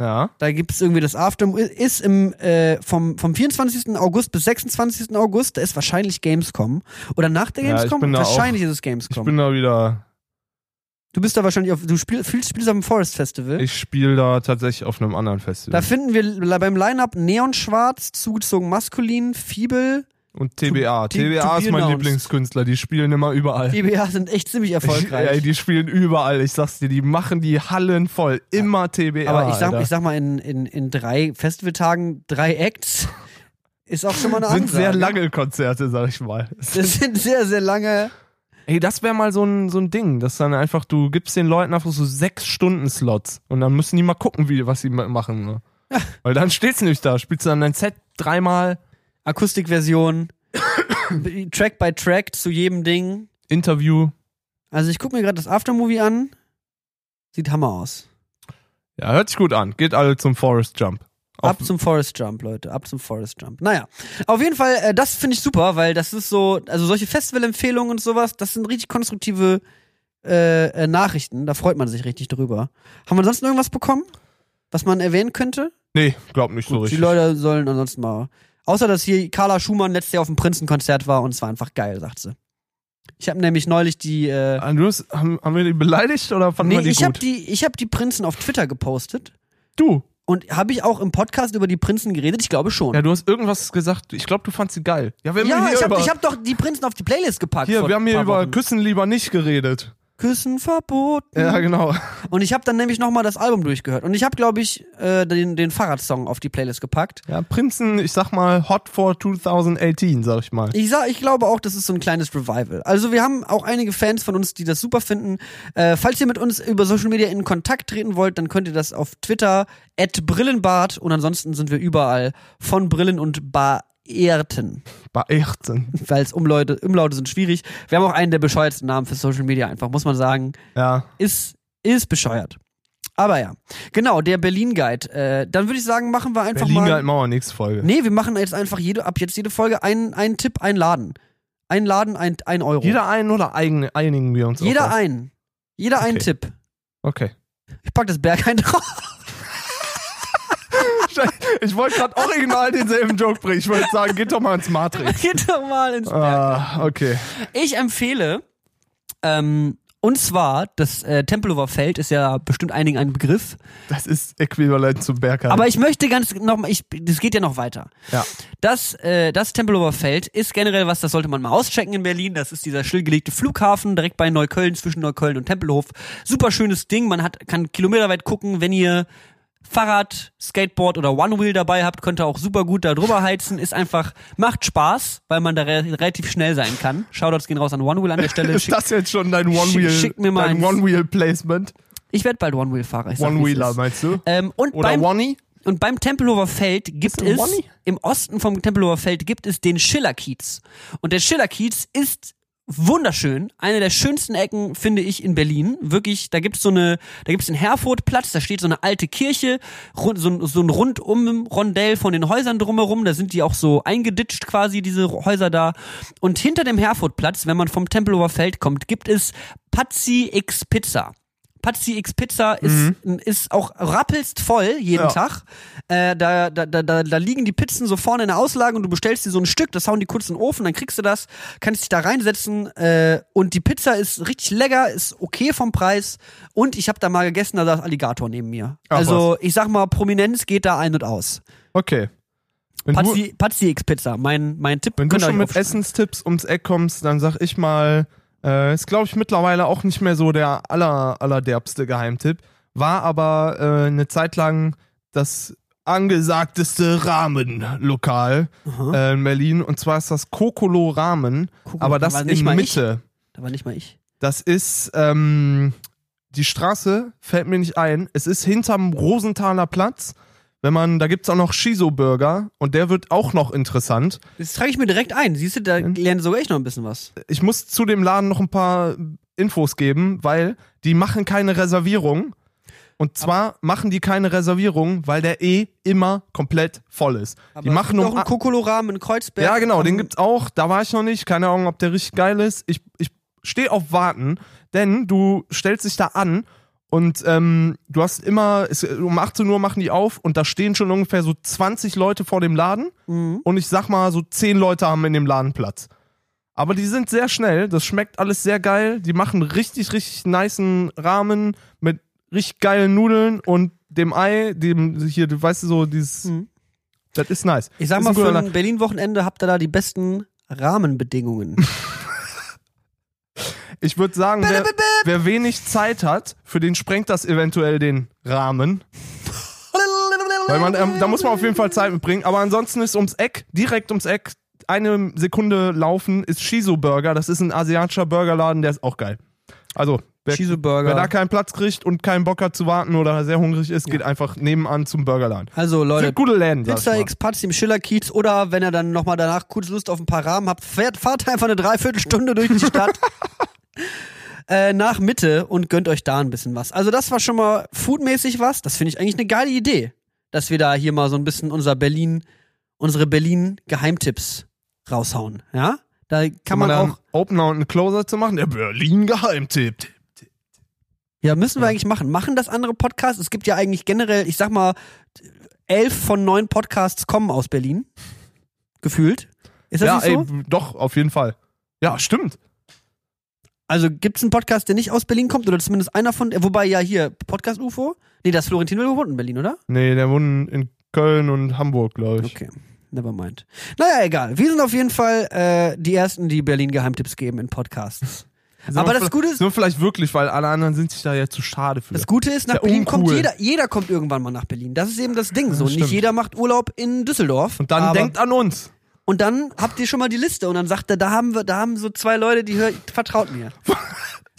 ja. Da gibt es irgendwie das After, ist im, äh, vom, vom 24. August bis 26. August, da ist wahrscheinlich Gamescom. Oder nach der Ja, ich Gamescom? da wahrscheinlich ist es Ich Gamescom. bin da wieder, du bist da wahrscheinlich auf, du spiel, spielst, dem Forest Festival. ich spiele da tatsächlich auf einem anderen da Festival. finden wir beim Line-Up Neonschwarz, zugezogen maskulin, Fiebel. Und TBA. To- TBA ist mein. Lieblingskünstler, die spielen immer überall. TBA sind echt ziemlich erfolgreich. Ey, die spielen überall, ich sag's dir, die machen die Hallen voll. Immer TBA. Aber ich sag, Alter. ich sag mal, in, in, in drei Festivaltagen, drei Acts, ist auch schon mal eine sind Ansage. sehr lange Konzerte, sag ich mal. Das sind sehr, sehr lange. Ey, das wäre mal so ein, so ein Ding, dass dann einfach, du gibst den Leuten einfach so sechs Stunden Slots und dann müssen die mal gucken, wie, was sie ma- machen. Ne? Weil dann steht's nämlich da, spielst du dann dein Set dreimal, Akustikversion, Track by Track zu jedem Ding. Interview. Also ich gucke mir gerade das Aftermovie an. Sieht Hammer aus. Ja, hört sich gut an. Geht alle zum Forest Jump. Ab zum Forest Jump, Leute. Ab zum Forest Jump. Naja, auf jeden Fall, äh, das finde ich super, weil das ist so, also solche Festivalempfehlungen und sowas, das sind richtig konstruktive äh, äh, Nachrichten. Da freut man sich richtig drüber. Haben wir sonst irgendwas bekommen, was man erwähnen könnte? Nee, glaub nicht so Die richtig. Leute sollen ansonsten mal. Außer, dass hier Carla Schumann letztes Jahr auf dem Prinzenkonzert war und es war einfach geil, sagt sie. Ich habe nämlich neulich die. Äh, hast, haben, haben wir die beleidigt oder fanden nee, wir die ich habe gut? die, ich hab die Prinzen auf Twitter gepostet. du. Und habe ich auch im Podcast über die Prinzen geredet? Ich glaube schon. Ja, du hast irgendwas gesagt. Ich glaube, du fandst sie geil. Ja, wir haben Ja, hier ich habe hab doch die Prinzen auf die Playlist gepackt. hier, wir haben hier über Wochen. Küssen lieber nicht geredet. Küssen verboten. Ja, genau. Und ich habe dann nämlich nochmal das Album durchgehört. Und ich habe, glaube ich, äh, den, den Fahrradsong auf die Playlist gepackt. Ja, Prinzen, ich sag mal, hot for 2018, sag ich mal. Ich sag, ich glaube auch, das ist so ein kleines Revival. Also wir haben auch einige Fans von uns, die das super finden. Äh, falls ihr mit uns über Social Media in Kontakt treten wollt, dann könnt ihr das auf Twitter at Brillenbart und ansonsten sind wir überall von Brillen und Baerten. Bei 18. Weil es Umlaute, Umlaute sind schwierig. Wir haben auch einen der bescheuertsten Namen für Social Media einfach, muss man sagen. Ja. Ist, ist bescheuert. Aber ja, genau, der Berlin Guide. Äh, dann würde ich sagen, machen wir einfach Berlin mal. halt Mauer, nächste Folge. Nee, wir machen jetzt einfach jede, ab jetzt jede Folge einen, einen Tipp, einen Laden. Ein Laden, ein, ein Euro. Jeder einen oder eigen, einigen wir uns Jeder einen. Jeder einen Okay. Tipp. Okay. Ich pack das Berghain drauf. Ich wollte gerade original denselben Joke bringen. Ich wollte sagen, geht doch mal ins Matrix. Geht doch mal ins Berghain. Ah, okay. Ich empfehle, ähm, und zwar, das äh, Tempelhofer Feld ist ja bestimmt einigen ein Begriff. Das ist äquivalent zum Bergheim. Aber ich möchte ganz noch mal, ich, das geht ja noch weiter. ja. Das, äh, das Tempelhofer Feld ist generell was, das sollte man mal auschecken in Berlin. Das ist dieser stillgelegte Flughafen direkt bei Neukölln, zwischen Neukölln und Tempelhof. Super schönes Ding. Man hat, kann kilometerweit gucken, wenn ihr Fahrrad, Skateboard oder One Wheel dabei habt, könnt ihr auch super gut da drüber heizen. Ist einfach, macht Spaß, weil man da re relativ schnell sein kann. Shoutouts gehen raus an One Wheel an der Stelle. Ist das jetzt schon dein One-Wheel schick mir mal dein eins. One-Wheel-Placement? Ich werde bald One Wheel Fahrer. One-Wheeler, ist. meinst du? Ähm, und Oder beim, One-E? und beim Tempelhofer Feld gibt es, im Osten vom Tempelhofer Feld gibt es den Schillerkiez. Und der Schillerkiez ist wunderschön. Eine der schönsten Ecken, finde ich, in Berlin. Wirklich, da gibt's so eine, da gibt's den Herfordplatz, da steht so eine alte Kirche, so, so ein rundum Rondell von den Häusern drumherum, da sind die auch so eingeditscht quasi, diese Häuser da. Und hinter dem Herfordplatz, wenn man vom Tempelhofer Feld kommt, gibt es Pazzi X Pizza. Pazzi X Pizza ist, ist auch rappelst voll jeden Ja. Tag. Äh, da, da, da, da, liegen die Pizzen so vorne in der Auslage und du bestellst dir so ein Stück, das hauen die kurz in den Ofen, dann kriegst du das, kannst dich da reinsetzen äh, und die Pizza ist richtig lecker, ist okay vom Preis und ich habe da mal gegessen, da saß Alligator neben mir. Ach, also ich sag mal, Prominenz geht da ein und aus. Okay. Wenn du, Pazzi X Pizza, mein, mein Tipp. wenn du schon mit. Essenstipps ums Eck kommst, dann sag ich mal, äh, ist glaube ich mittlerweile auch nicht mehr so der aller, allerderbste Geheimtipp. War aber äh, eine Zeit lang das angesagteste Rahmenlokal äh, in Berlin. Und zwar ist das Kokolo Ramen, Kokolo, aber das nicht in Mitte. Da war nicht mal ich. Das ist, ähm, die Straße fällt mir nicht ein. Es ist hinterm Rosenthaler Platz. Wenn man, da gibt's auch noch Shiso-Burger und der wird auch noch interessant. Das trage ich mir direkt ein. Siehst du, da lerne sogar ich noch ein bisschen was. Ich muss zu dem Laden noch ein paar Infos geben, weil die machen keine Reservierung. Und zwar machen die keine Reservierung, weil der eh immer komplett voll ist. die machen noch um einen Kokolorahmen in Kreuzberg. Ja, genau, den gibt's auch. Da war ich noch nicht. Keine Ahnung, ob der richtig geil ist. Ich, ich stehe auf Warten, denn du stellst dich da an und ähm, du hast immer, es, um 18 Uhr machen die auf und da stehen schon ungefähr so 20 Leute vor dem Laden Mhm. und ich sag mal, so 10 Leute haben in dem Laden Platz. Aber die sind sehr schnell, das schmeckt alles sehr geil. Die machen richtig, richtig nicen Rahmen mit richtig geilen Nudeln und dem Ei, dem hier, du weißt du so, dieses. Mhm. Das ist nice. Ich sag mal, für ein Berlin-Wochenende habt ihr da die besten Rahmenbedingungen. Ich würde sagen, wer, wer wenig Zeit hat, für den sprengt das eventuell den Rahmen. Weil man, ähm, da muss man auf jeden Fall Zeit mitbringen. Aber ansonsten ist ums Eck, direkt ums Eck, eine Sekunde laufen, ist Shiso Burger. Das ist ein asiatischer Burgerladen, der ist auch geil. Also, wer, Shiso Burger. wer da keinen Platz kriegt und keinen Bock hat zu warten oder sehr hungrig ist, geht einfach nebenan zum Burgerladen. Also Leute, Sind gute Läden, sag ich Pizza mal. X Pazzi im Schillerkiez oder wenn ihr dann nochmal danach kurz Lust auf ein paar Rahmen habt, fährt, fahrt einfach eine Dreiviertelstunde durch die Stadt äh, nach Mitte und gönnt euch da ein bisschen was. Also das war schon mal foodmäßig was. Das finde ich eigentlich eine geile Idee. dass wir da hier mal so ein bisschen unser Berlin, unsere Berlin-Geheimtipps raushauen. Ja? Da kann man da auch. Opener und einen Closer zu machen. Der Berlin-Geheimtipp. Ja, müssen wir eigentlich machen. Machen das andere Podcasts? Es gibt ja eigentlich generell, ich sag mal, elf von neun Podcasts kommen aus Berlin. Gefühlt. Ist das Ja, nicht so? ey, doch, auf jeden Fall. Ja, stimmt. Also gibt es einen Podcast, der nicht aus Berlin kommt oder zumindest einer von, wobei ja hier Podcast UFO. Nee, das Florentin Will wohnt in Berlin, oder? Nee, der wohnt in Köln und Hamburg, glaube ich. Okay, never mind. Naja, egal. Wir sind auf jeden Fall äh, die ersten, die Berlin Geheimtipps geben in Podcasts. Sind Aber das Gute ist- wir vielleicht wirklich, weil alle anderen sind sich da ja zu schade für. Das Gute ist, nach ja Berlin kommt uncool. jeder. Jeder kommt irgendwann mal nach Berlin. Das ist eben das Ding. So, das nicht jeder macht Urlaub in Düsseldorf. und dann denkt an uns. Und dann habt ihr schon mal die Liste und dann sagt er, da haben wir, da haben so zwei Leute, die hört, vertraut mir.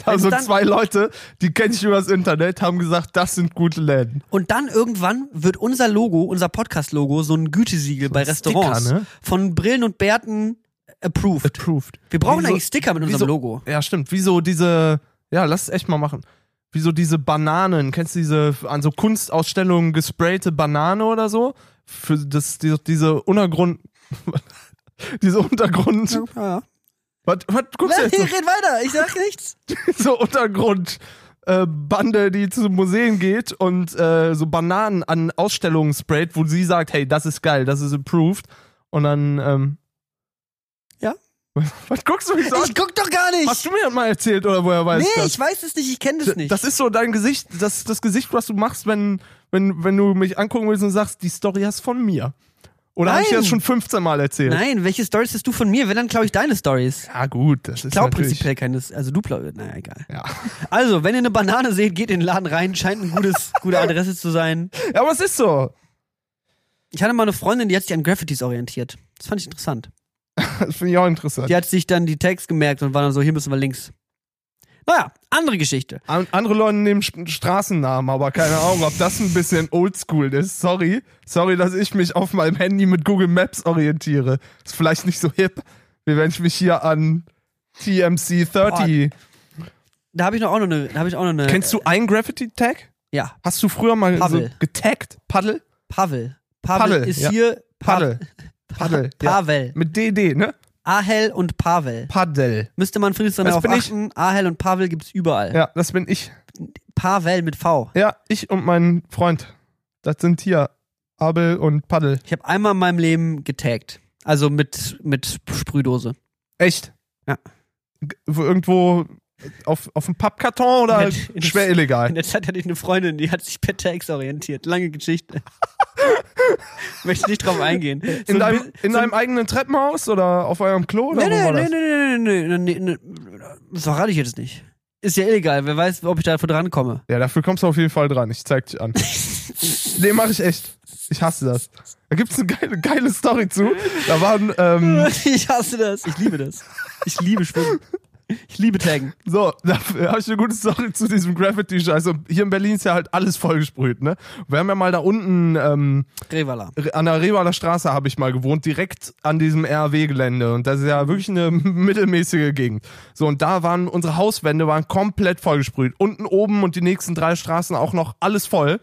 Also dann- zwei Leute, die kenne ich übers Internet, haben gesagt, das sind gute Läden. Und dann irgendwann wird unser Logo, unser Podcast-Logo, so ein Gütesiegel bei ein Restaurants Sticker, ne? von Brillen und Bärten approved. Approved. Wir brauchen so- eigentlich Sticker mit unserem so- Logo. Ja, stimmt. Wie so diese, ja, lass es echt mal machen. Wie so diese Bananen, kennst du diese an so Kunstausstellungen gesprayte Banane oder so? Für das, diese, diese Untergrund, diese Untergrund, Ja, was, was guckst du Red jetzt so? weiter, ich sag nichts. so Untergrund äh, Bande, die zu Museen geht und äh, so Bananen an Ausstellungen sprayt, wo sie sagt, hey, das ist geil, das ist approved. Und dann, ähm, Ja. Was guckst du mich so an? Ich guck doch gar nicht. Hast du mir das mal erzählt oder woher weißt nee, du das? ich weiß es nicht, ich kenne das nicht. Das ist so dein Gesicht, das das Gesicht, was du machst, wenn, wenn, wenn du mich angucken willst und sagst, die Story hast von mir. Oder habe ich dir das schon 15 Mal erzählt? Nein, welche Stories hast du von mir? Wenn dann glaube ich deine Stories. Ja, gut, das ist Ich glaube natürlich. prinzipiell keines, also du glaubst, naja, egal. Ja. Also, wenn ihr eine Banane seht, geht in den Laden rein, scheint eine gutes, gute Adresse zu sein. ja, aber es ist so. Ich hatte mal eine Freundin, die hat sich an Graffitis orientiert. Das fand ich interessant. Das finde ich auch interessant. Die hat sich dann die Tags gemerkt und war dann so, hier müssen wir links. Naja, andere Geschichte. An, andere Leute nehmen St- Straßennamen, aber keine Ahnung, ob das ein bisschen oldschool ist. Sorry. Sorry, dass ich mich auf meinem Handy mit Google Maps orientiere. Ist vielleicht nicht so hip, wie wenn ich mich hier an TMC 30. Da habe ich noch auch noch eine, da habe ich auch noch eine. Kennst du einen Graffiti-Tag? Ja, Hast du früher mal so Pavel. getaggt? Paddel? Pavel. Pavel, Pavel, ist ja. hier Paddel. Paddel. Ja. Pavel. Mit DD, ne? Ahel und Pavel. Paddel. Müsste man friedlich Das darauf bin ich. achten. Ahel und Pavel gibt's überall. Ja, das bin ich. Pavel mit V. Ja, ich und mein Freund. Das sind hier Abel und Paddel. Ich habe einmal in meinem Leben getaggt. Also mit, mit Sprühdose. Echt? Ja. G- wo Irgendwo auf, auf dem Pappkarton oder In der- schwer illegal? In der Zeit hatte ich eine Freundin, die hat sich per Tags orientiert. Lange Geschichte. Möchte nicht drauf eingehen. So In ein deinem, in so ein- deinem eigenen Treppenhaus oder auf eurem Klo? Oder Nee, wo nee, nee, nee, nee, nee, nee, nee, nee. Das verrate ich jetzt nicht. Ist ja illegal. Wer weiß, ob ich dafür drankomme. Ja, dafür kommst du auf jeden Fall dran. Ich zeig dich an. nee, mach ich echt. Ich hasse das. Da gibt's eine geile, geile Story zu. Da waren, ähm, Ich hasse das. Ich liebe das. Ich liebe Schwimmen. Ich liebe Taggen. so, da habe ich eine gute Story zu diesem Graffiti-Scheiß. Und hier in Berlin ist ja halt alles vollgesprüht, ne? Wir haben ja mal da unten, ähm, Revala. an der Revaler Straße habe ich mal gewohnt, direkt an diesem RAW-Gelände. Und das ist ja wirklich eine mittelmäßige Gegend. So, und da waren unsere Hauswände waren komplett vollgesprüht. Unten, oben und die nächsten drei Straßen auch noch alles voll.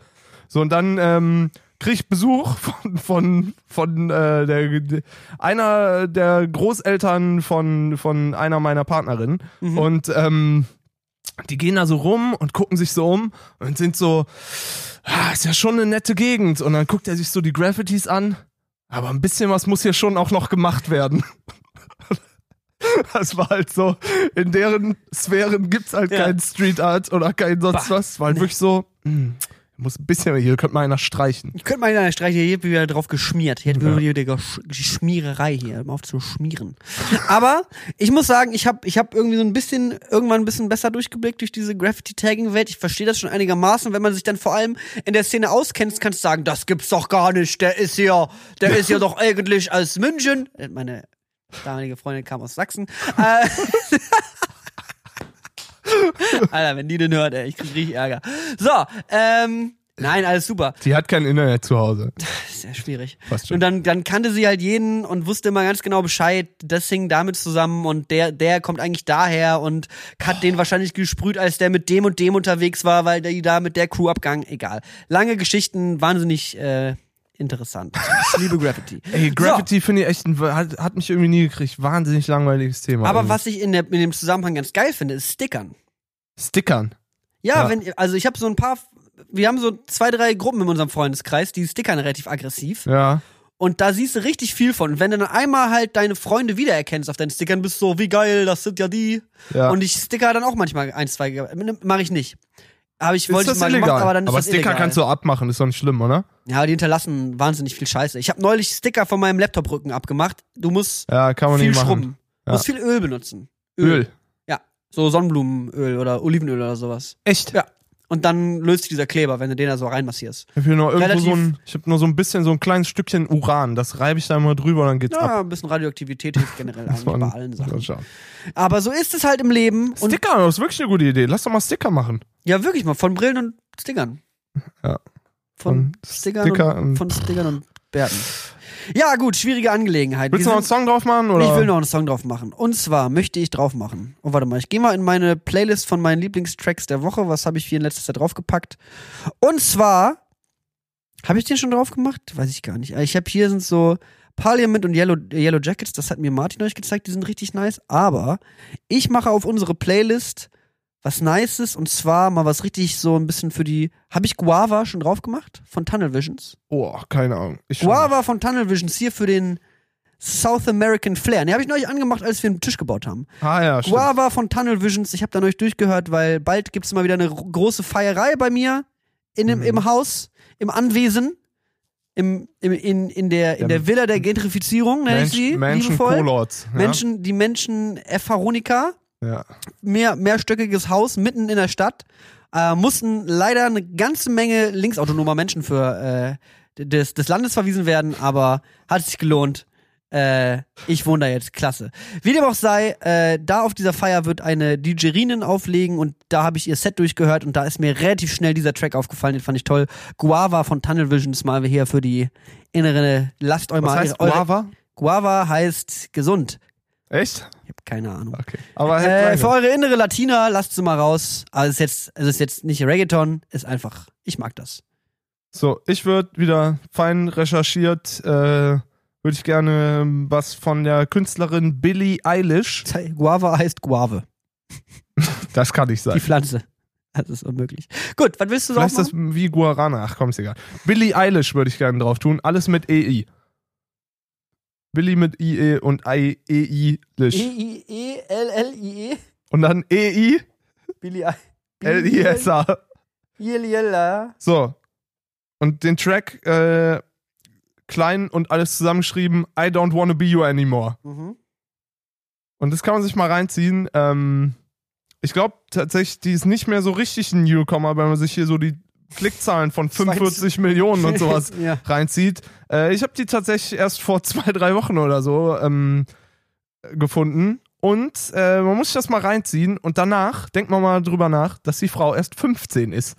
So, und dann ähm, krieg ich Besuch von, von, von äh, der, einer der Großeltern von, von einer meiner Partnerinnen. Und ähm, die gehen da so rum und gucken sich so um und sind so, ah, ist ja schon eine nette Gegend. Und dann guckt er sich so die Graffitis an. Aber ein bisschen was muss hier schon auch noch gemacht werden. Das war halt so, in deren Sphären gibt's halt Ja. kein Street Art oder kein sonst was. Es war halt wirklich so, hm, muss ein bisschen, hier könnte mal einer streichen. Ich könnte mal in einer Streiche, hier wird wieder drauf geschmiert. Hier hat wieder die, die, Schmiererei hier, um auf zu schmieren. Aber ich muss sagen, ich habe ich hab irgendwie so ein bisschen, irgendwann ein bisschen besser durchgeblickt durch diese Graffiti-Tagging-Welt. Ich verstehe das schon einigermaßen. Wenn man sich dann vor allem in der Szene auskennt, kannst du sagen, das gibt's doch gar nicht. Der ist ja, der ist ja doch eigentlich aus München. Äh, Meine damalige Freundin kam aus Sachsen. Alter, wenn die den hört, ey, ich krieg richtig Ärger. So, ähm, Nein, alles super. Die hat kein Internet zu Hause. Sehr schwierig. Fast schon. Und dann, dann kannte sie halt jeden und wusste immer ganz genau Bescheid, das hing damit zusammen und der, der kommt eigentlich daher und hat den wahrscheinlich gesprüht, als der mit dem und dem unterwegs war, weil die da mit der Crew abgang. Egal. Lange Geschichten, wahnsinnig äh, interessant. Ich liebe Graffiti. Ey, Gravity finde ich echt, ein, hat, hat mich irgendwie nie gekriegt. Wahnsinnig langweiliges Thema. So. Aber irgendwie. was ich in, der, in dem Zusammenhang ganz geil finde, ist Stickern. Stickern. Ja, Ja. wenn, also ich habe so ein paar, wir haben so zwei, drei Gruppen in unserem Freundeskreis, die stickern relativ aggressiv. Ja. Und da siehst du richtig viel von. Und wenn du dann einmal halt deine Freunde wiedererkennst auf deinen Stickern, bist du so, wie geil, das sind ja die. Ja. Und ich sticker dann auch manchmal ein, zwei, mache ich nicht. Habe ich, ist wollte das ich mal illegal? gemacht, aber dann ist das Sticker illegal. kannst du abmachen, ist doch nicht schlimm, oder? Ja, die hinterlassen wahnsinnig viel Scheiße. Ich habe neulich Sticker von meinem Laptop-Rücken abgemacht. Du musst Ja, kann man viel nicht machen. schrubben. Du Ja. musst viel Öl benutzen. Öl. Ja, so Sonnenblumenöl oder Olivenöl oder sowas. Echt? Ja. Und dann löst sich dieser Kleber, wenn du den da so reinmassierst. Ich habe hier nur irgendwo so ein, ich habe nur so ein bisschen so ein kleines Stückchen Uran. Das reibe ich da immer drüber, dann geht's ab. Ja, ein bisschen Radioaktivität hilft generell eigentlich bei allen Sachen. Aber so ist es halt im Leben. Und Sticker, das ist wirklich eine gute Idee. Lass doch mal Sticker machen. ja, wirklich mal, von Brillen und Stickern. Ja. Von, Von Stickern Sticker und, und- von Stickern und Bärten. Ja, gut, schwierige Angelegenheit. Willst du noch einen Song drauf machen? Oder? Ich will noch einen Song drauf machen. Und zwar möchte ich drauf machen. Oh, warte mal, ich gehe mal in meine Playlist von meinen Lieblingstracks der Woche. Was habe ich hier in letzter Zeit draufgepackt? Und zwar, habe ich den schon drauf gemacht? Weiß ich gar nicht. Ich habe hier sind so Parliament und Yellow, Yellow Jackets. Das hat mir Martin euch gezeigt. Die sind richtig nice. Aber ich mache auf unsere Playlist was Nices und zwar mal was richtig so ein bisschen für die. Habe ich Guava schon drauf gemacht? Von Tunnel Visions? Oh, keine Ahnung. Ich. Guava von Tunnel Visions hier für den South American Flair. Den habe ich neulich angemacht, als wir einen Tisch gebaut haben. Ah ja, stimmt. Guava von Tunnel Visions. Ich habe da neulich durchgehört, weil bald gibt es mal wieder eine ro- große Feierei bei mir in dem, Mhm. im Haus, im Anwesen, im, im, in, in, der, in Der- der Villa der Gentrifizierung, nenne ich sie, Menschen liebevoll. Ja? Menschen, die Menschen Epharonica, Ja. mehr, mehrstöckiges Haus mitten in der Stadt, äh, mussten leider eine ganze Menge linksautonomer Menschen für äh, des, des Landes verwiesen werden, aber hat sich gelohnt. Äh, ich wohne da jetzt, klasse. Wie dem auch sei, äh, da auf dieser Feier wird eine DJerinin auflegen und da habe ich ihr Set durchgehört und da ist mir relativ schnell dieser Track aufgefallen, den fand ich toll. Guava von Tunnel Visions mal hier für die innere, lasst euch Was mal heißt eure, Guava? Guava heißt gesund. Echt? Ich habe keine Ahnung. Okay. Aber Äh, für eure innere Latina, lasst sie mal raus. Also es ist jetzt, es ist jetzt nicht Reggaeton, ist einfach, ich mag das. So, ich würde wieder fein recherchiert, äh, würde ich gerne ähm, was von der Künstlerin Billie Eilish. Guava heißt Guave, Das kann nicht die sein. Pflanze. Das ist unmöglich. Gut, was willst du Vielleicht ist das wie Guarana. Ach komm, ist egal. Billie Eilish würde ich gerne drauf tun. Alles mit EI. Billie mit IE und I, EI Lish. E-I-E-L-L-I-E. Und dann EI, Billy L-I-S-A. L-I-L-A. So. Und den Track, äh, klein und alles zusammengeschrieben, I don't wanna be you anymore. Mhm. Und das kann man sich mal reinziehen. Ähm, ich glaube tatsächlich, die ist nicht mehr so richtig ein Newcomer, wenn man sich hier so die Klickzahlen von 45 Millionen und sowas ja. reinzieht. Äh, ich habe die tatsächlich erst vor zwei, drei Wochen oder so ähm, gefunden. Und äh, man muss sich das mal reinziehen und danach denkt man mal drüber nach, dass die Frau erst 15 ist.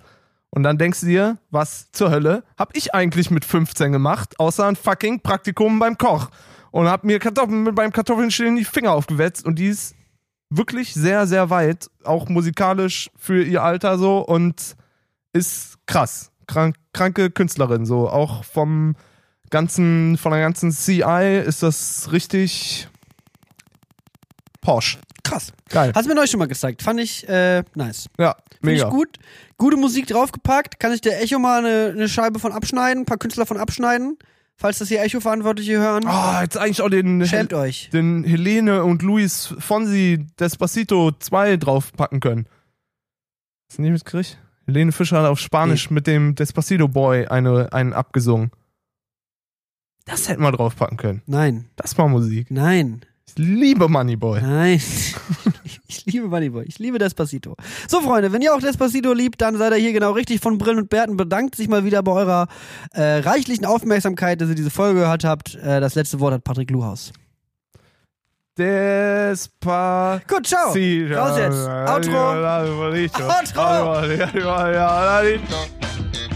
Und dann denkst du dir, was zur Hölle hab ich eigentlich mit 15 gemacht, außer ein fucking Praktikum beim Koch. Und hab mir Kartoffeln, beim Kartoffelschälen die Finger aufgewetzt und die ist wirklich sehr, sehr weit, auch musikalisch für ihr Alter so und ist krass. Krank, kranke Künstlerin, so auch vom ganzen, von der ganzen CI ist das richtig posch. Krass. Geil. Hast mir neulich schon mal gezeigt. Fand ich äh, nice. Ja, Finde mega. ich gut. Gute Musik draufgepackt. Kann ich der Echo mal eine, eine Scheibe von abschneiden, ein paar Künstler von abschneiden? Falls das hier Echo-Verantwortliche hören. Oh, jetzt eigentlich auch den, Schämt euch. den Helene und Luis Fonsi Despacito 2 draufpacken können. Hast du nicht mitgekriegt? Helene Fischer hat auf Spanisch mit dem Despacito Boy eine, einen abgesungen. Das hätten wir draufpacken können. Nein. Das war Musik. Nein. Ich liebe Moneyboy. Nein. Ich liebe Moneyboy. Ich liebe Despacito. So, Freunde, wenn ihr auch Despacito liebt, dann seid ihr hier genau richtig von Brillen und Bärten. Bedankt sich mal wieder bei eurer äh, reichlichen Aufmerksamkeit, dass ihr diese Folge gehört habt. Äh, das letzte Wort hat Patrick Luhaus. Despacito. Gut, ciao. Raus jetzt. Outro. Outro. Outro. Outro.